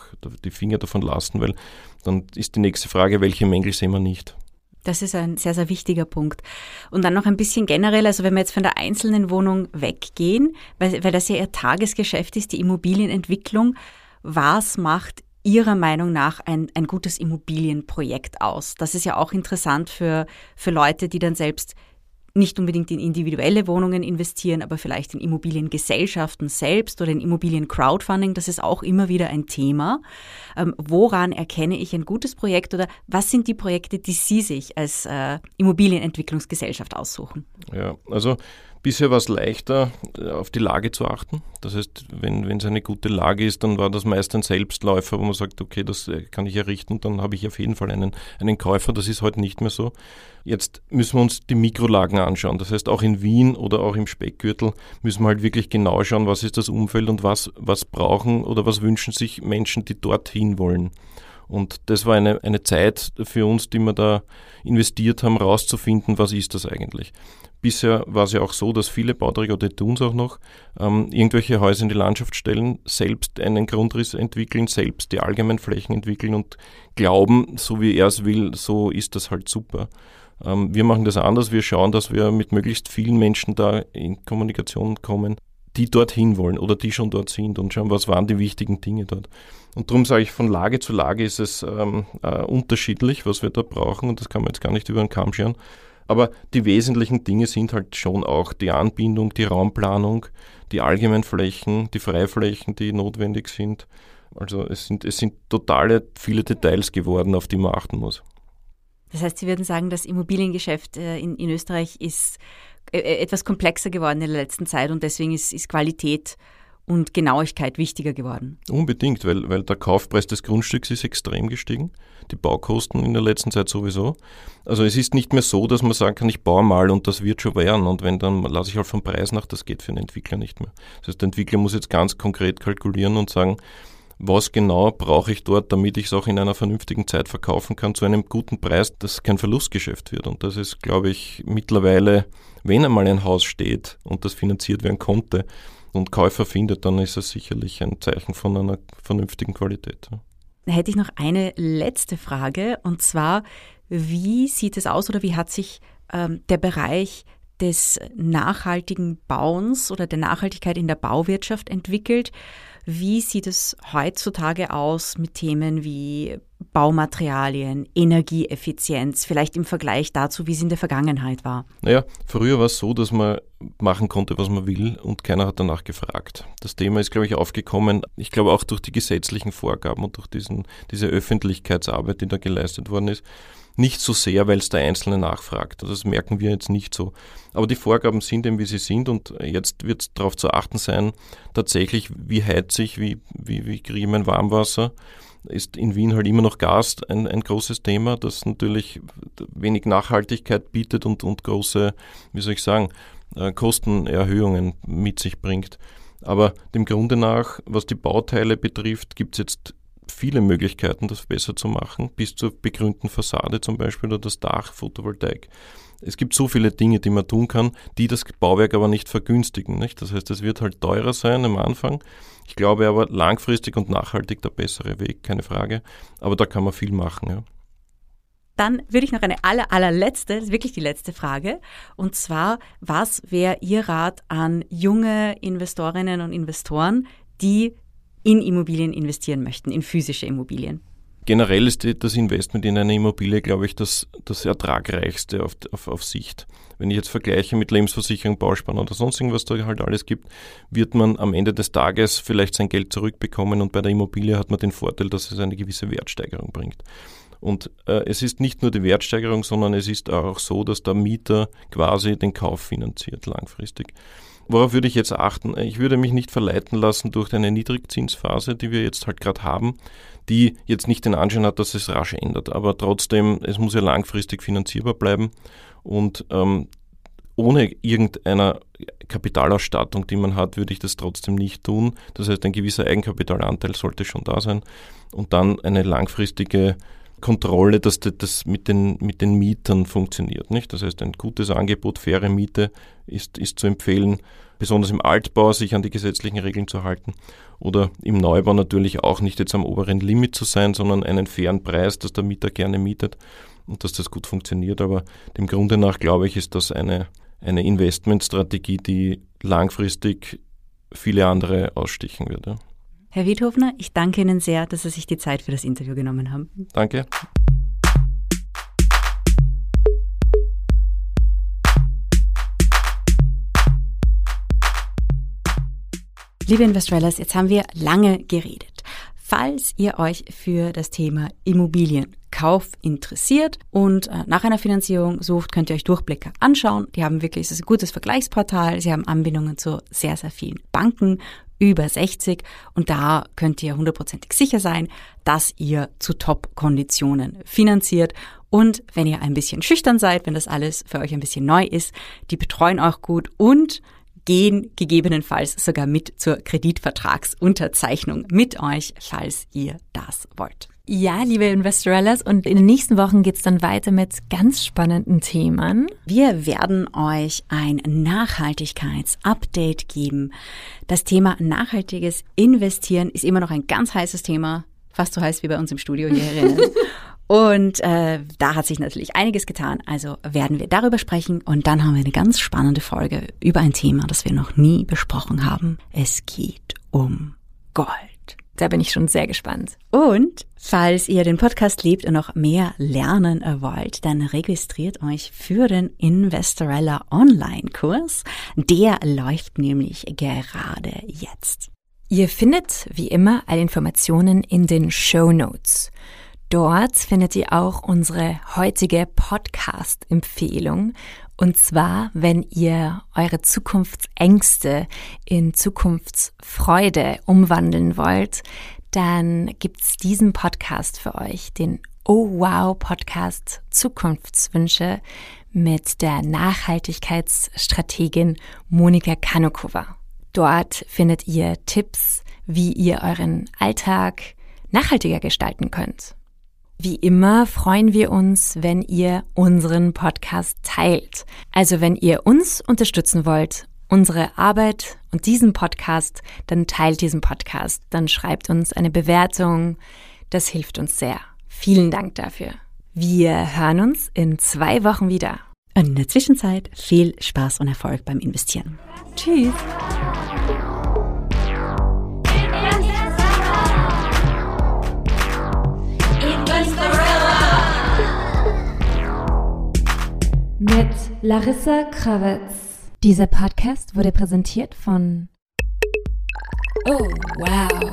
die Finger davon lassen, weil dann ist die nächste Frage, welche Mängel sehen wir nicht. Das ist ein sehr, sehr wichtiger Punkt. Und dann noch ein bisschen generell, also wenn wir jetzt von der einzelnen Wohnung weggehen, weil, weil das ja ihr Tagesgeschäft ist, die Immobilienentwicklung, was macht Ihrer Meinung nach ein, ein gutes Immobilienprojekt aus? Das ist ja auch interessant für, für Leute, die dann selbst nicht unbedingt in individuelle Wohnungen investieren, aber vielleicht in Immobiliengesellschaften selbst oder in Immobilien-Crowdfunding. Das ist auch immer wieder ein Thema. Ähm, woran erkenne ich ein gutes Projekt oder was sind die Projekte, die Sie sich als äh, Immobilienentwicklungsgesellschaft aussuchen? Ja, also Bisher war es leichter, äh, auf die Lage zu achten. Das heißt, wenn, es eine gute Lage ist, dann war das meist ein Selbstläufer, wo man sagt, okay, das äh, kann ich errichten, dann habe ich auf jeden Fall einen, einen Käufer. Das ist heute nicht mehr so. Jetzt müssen wir uns die Mikrolagen anschauen. Das heißt, auch in Wien oder auch im Speckgürtel müssen wir halt wirklich genau schauen, was ist das Umfeld und was, was brauchen oder was wünschen sich Menschen, die dorthin wollen. Und das war eine, eine Zeit für uns, die wir da investiert haben, rauszufinden, was ist das eigentlich. Bisher war es ja auch so, dass viele Bauträger, oder tun es auch noch, ähm, irgendwelche Häuser in die Landschaft stellen, selbst einen Grundriss entwickeln, selbst die Allgemeinflächen entwickeln und glauben, so wie er es will, so ist das halt super. Ähm, wir machen das anders, wir schauen, dass wir mit möglichst vielen Menschen da in Kommunikation kommen, die dorthin wollen oder die schon dort sind und schauen, was waren die wichtigen Dinge dort. Und darum sage ich, von Lage zu Lage ist es ähm, äh, unterschiedlich, was wir da brauchen und das kann man jetzt gar nicht über den Kamm scheren. Aber die wesentlichen Dinge sind halt schon auch die Anbindung, die Raumplanung, die Allgemeinflächen, die Freiflächen, die notwendig sind. Also es sind, es sind totale viele Details geworden, auf die man achten muss. Das heißt, Sie würden sagen, das Immobiliengeschäft äh, in, in Österreich ist äh, etwas komplexer geworden in der letzten Zeit und deswegen ist, ist Qualität und Genauigkeit wichtiger geworden. Unbedingt, weil, weil der Kaufpreis des Grundstücks ist extrem gestiegen, die Baukosten in der letzten Zeit sowieso. Also es ist nicht mehr so, dass man sagen kann, ich baue mal und das wird schon werden und wenn, dann lasse ich halt vom Preis nach, das geht für einen Entwickler nicht mehr. Das heißt, der Entwickler muss jetzt ganz konkret kalkulieren und sagen, was genau brauche ich dort, damit ich es auch in einer vernünftigen Zeit verkaufen kann, zu einem guten Preis, dass kein Verlustgeschäft wird. Und das ist, glaube ich, mittlerweile, wenn einmal ein Haus steht und das finanziert werden konnte, und Käufer findet, dann ist es sicherlich ein Zeichen von einer vernünftigen Qualität. Da hätte ich noch eine letzte Frage und zwar, wie sieht es aus oder wie hat sich ähm, der Bereich des nachhaltigen Bauens oder der Nachhaltigkeit in der Bauwirtschaft entwickelt? Wie sieht es heutzutage aus mit Themen wie Baumaterialien, Energieeffizienz, vielleicht im Vergleich dazu, wie es in der Vergangenheit war? Naja, früher war es so, dass man machen konnte, was man will und keiner hat danach gefragt. Das Thema ist, glaube ich, aufgekommen, ich glaube auch durch die gesetzlichen Vorgaben und durch diesen, diese Öffentlichkeitsarbeit, die da geleistet worden ist nicht so sehr, weil es der Einzelne nachfragt. Also das merken wir jetzt nicht so. Aber die Vorgaben sind eben, wie sie sind und jetzt wird es darauf zu achten sein, tatsächlich, wie heizt sich, wie, wie, wie kriege ich mein Warmwasser. Ist in Wien halt immer noch Gas ein, ein großes Thema, das natürlich wenig Nachhaltigkeit bietet und, und große, wie soll ich sagen, äh, Kostenerhöhungen mit sich bringt. Aber dem Grunde nach, was die Bauteile betrifft, gibt es jetzt viele Möglichkeiten, das besser zu machen, bis zur begrünten Fassade zum Beispiel oder das Dach, Photovoltaik. Es gibt so viele Dinge, die man tun kann, die das Bauwerk aber nicht vergünstigen. Nicht? Das heißt, es wird halt teurer sein am Anfang. Ich glaube aber langfristig und nachhaltig der bessere Weg, keine Frage. Aber da kann man viel machen. Ja. Dann würde ich noch eine aller, allerletzte, wirklich die letzte Frage. Und zwar, was wäre Ihr Rat an junge Investorinnen und Investoren, die in Immobilien investieren möchten, in physische Immobilien? Generell ist das Investment in eine Immobilie, glaube ich, das, das ertragreichste auf, auf, auf Sicht. Wenn ich jetzt vergleiche mit Lebensversicherung, Bauspann oder sonst irgendwas da halt alles gibt, wird man am Ende des Tages vielleicht sein Geld zurückbekommen und bei der Immobilie hat man den Vorteil, dass es eine gewisse Wertsteigerung bringt. Und äh, es ist nicht nur die Wertsteigerung, sondern es ist auch so, dass der Mieter quasi den Kauf finanziert langfristig. Worauf würde ich jetzt achten? Ich würde mich nicht verleiten lassen durch eine Niedrigzinsphase, die wir jetzt halt gerade haben, die jetzt nicht den Anschein hat, dass es rasch ändert. Aber trotzdem, es muss ja langfristig finanzierbar bleiben und ähm, ohne irgendeiner Kapitalausstattung, die man hat, würde ich das trotzdem nicht tun. Das heißt, ein gewisser Eigenkapitalanteil sollte schon da sein und dann eine langfristige Kontrolle, dass das mit den, mit den Mietern funktioniert. Nicht? Das heißt, ein gutes Angebot, faire Miete ist, ist zu empfehlen, besonders im Altbau sich an die gesetzlichen Regeln zu halten oder im Neubau natürlich auch nicht jetzt am oberen Limit zu sein, sondern einen fairen Preis, dass der Mieter gerne mietet und dass das gut funktioniert. Aber dem Grunde nach, glaube ich, ist das eine, eine Investmentstrategie, die langfristig viele andere ausstichen würde. Herr Wiedhofner, ich danke Ihnen sehr, dass Sie sich die Zeit für das Interview genommen haben. Danke. Liebe Investrellers, jetzt haben wir lange geredet. Falls ihr euch für das Thema Immobilienkauf interessiert und äh, nach einer Finanzierung sucht, könnt ihr euch Durchblicke anschauen. Die haben wirklich, es ist ein gutes Vergleichsportal. Sie haben Anbindungen zu sehr, sehr vielen Banken, über 60 und da könnt ihr hundertprozentig sicher sein, dass ihr zu Top-Konditionen finanziert und wenn ihr ein bisschen schüchtern seid, wenn das alles für euch ein bisschen neu ist, die betreuen auch gut und gehen gegebenenfalls sogar mit zur Kreditvertragsunterzeichnung mit euch, falls ihr das wollt. Ja, liebe Investorellas, und in den nächsten Wochen geht's dann weiter mit ganz spannenden Themen. Wir werden euch ein Nachhaltigkeitsupdate geben. Das Thema nachhaltiges Investieren ist immer noch ein ganz heißes Thema, fast so heiß wie bei uns im Studio hier herinnen. Und äh, da hat sich natürlich einiges getan. Also werden wir darüber sprechen und dann haben wir eine ganz spannende Folge über ein Thema, das wir noch nie besprochen haben. Es geht um Gold. Da bin ich schon sehr gespannt. Und falls ihr den Podcast liebt und noch mehr lernen wollt, dann registriert euch für den Investorella Online-Kurs. Der läuft nämlich gerade jetzt. Ihr findet wie immer alle Informationen in den Show Notes. Dort findet ihr auch unsere heutige Podcast-Empfehlung. Und zwar, wenn ihr eure Zukunftsängste in Zukunftsfreude umwandeln wollt, dann gibt's diesen Podcast für euch, den Oh Wow Podcast Zukunftswünsche mit der Nachhaltigkeitsstrategin Monika Kanokova. Dort findet ihr Tipps, wie ihr euren Alltag nachhaltiger gestalten könnt. Wie immer freuen wir uns, wenn ihr unseren Podcast teilt. Also wenn ihr uns unterstützen wollt, unsere Arbeit und diesen Podcast, dann teilt diesen Podcast, dann schreibt uns eine Bewertung. Das hilft uns sehr. Vielen Dank dafür. Wir hören uns in zwei Wochen wieder. Und in der Zwischenzeit viel Spaß und Erfolg beim Investieren. Tschüss. Mit Larissa Krawitz. Dieser Podcast wurde präsentiert von Oh, wow.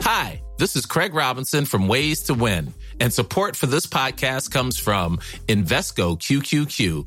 Hi, this is Craig Robinson from Ways to Win, and support for this podcast comes from Invesco QQQ,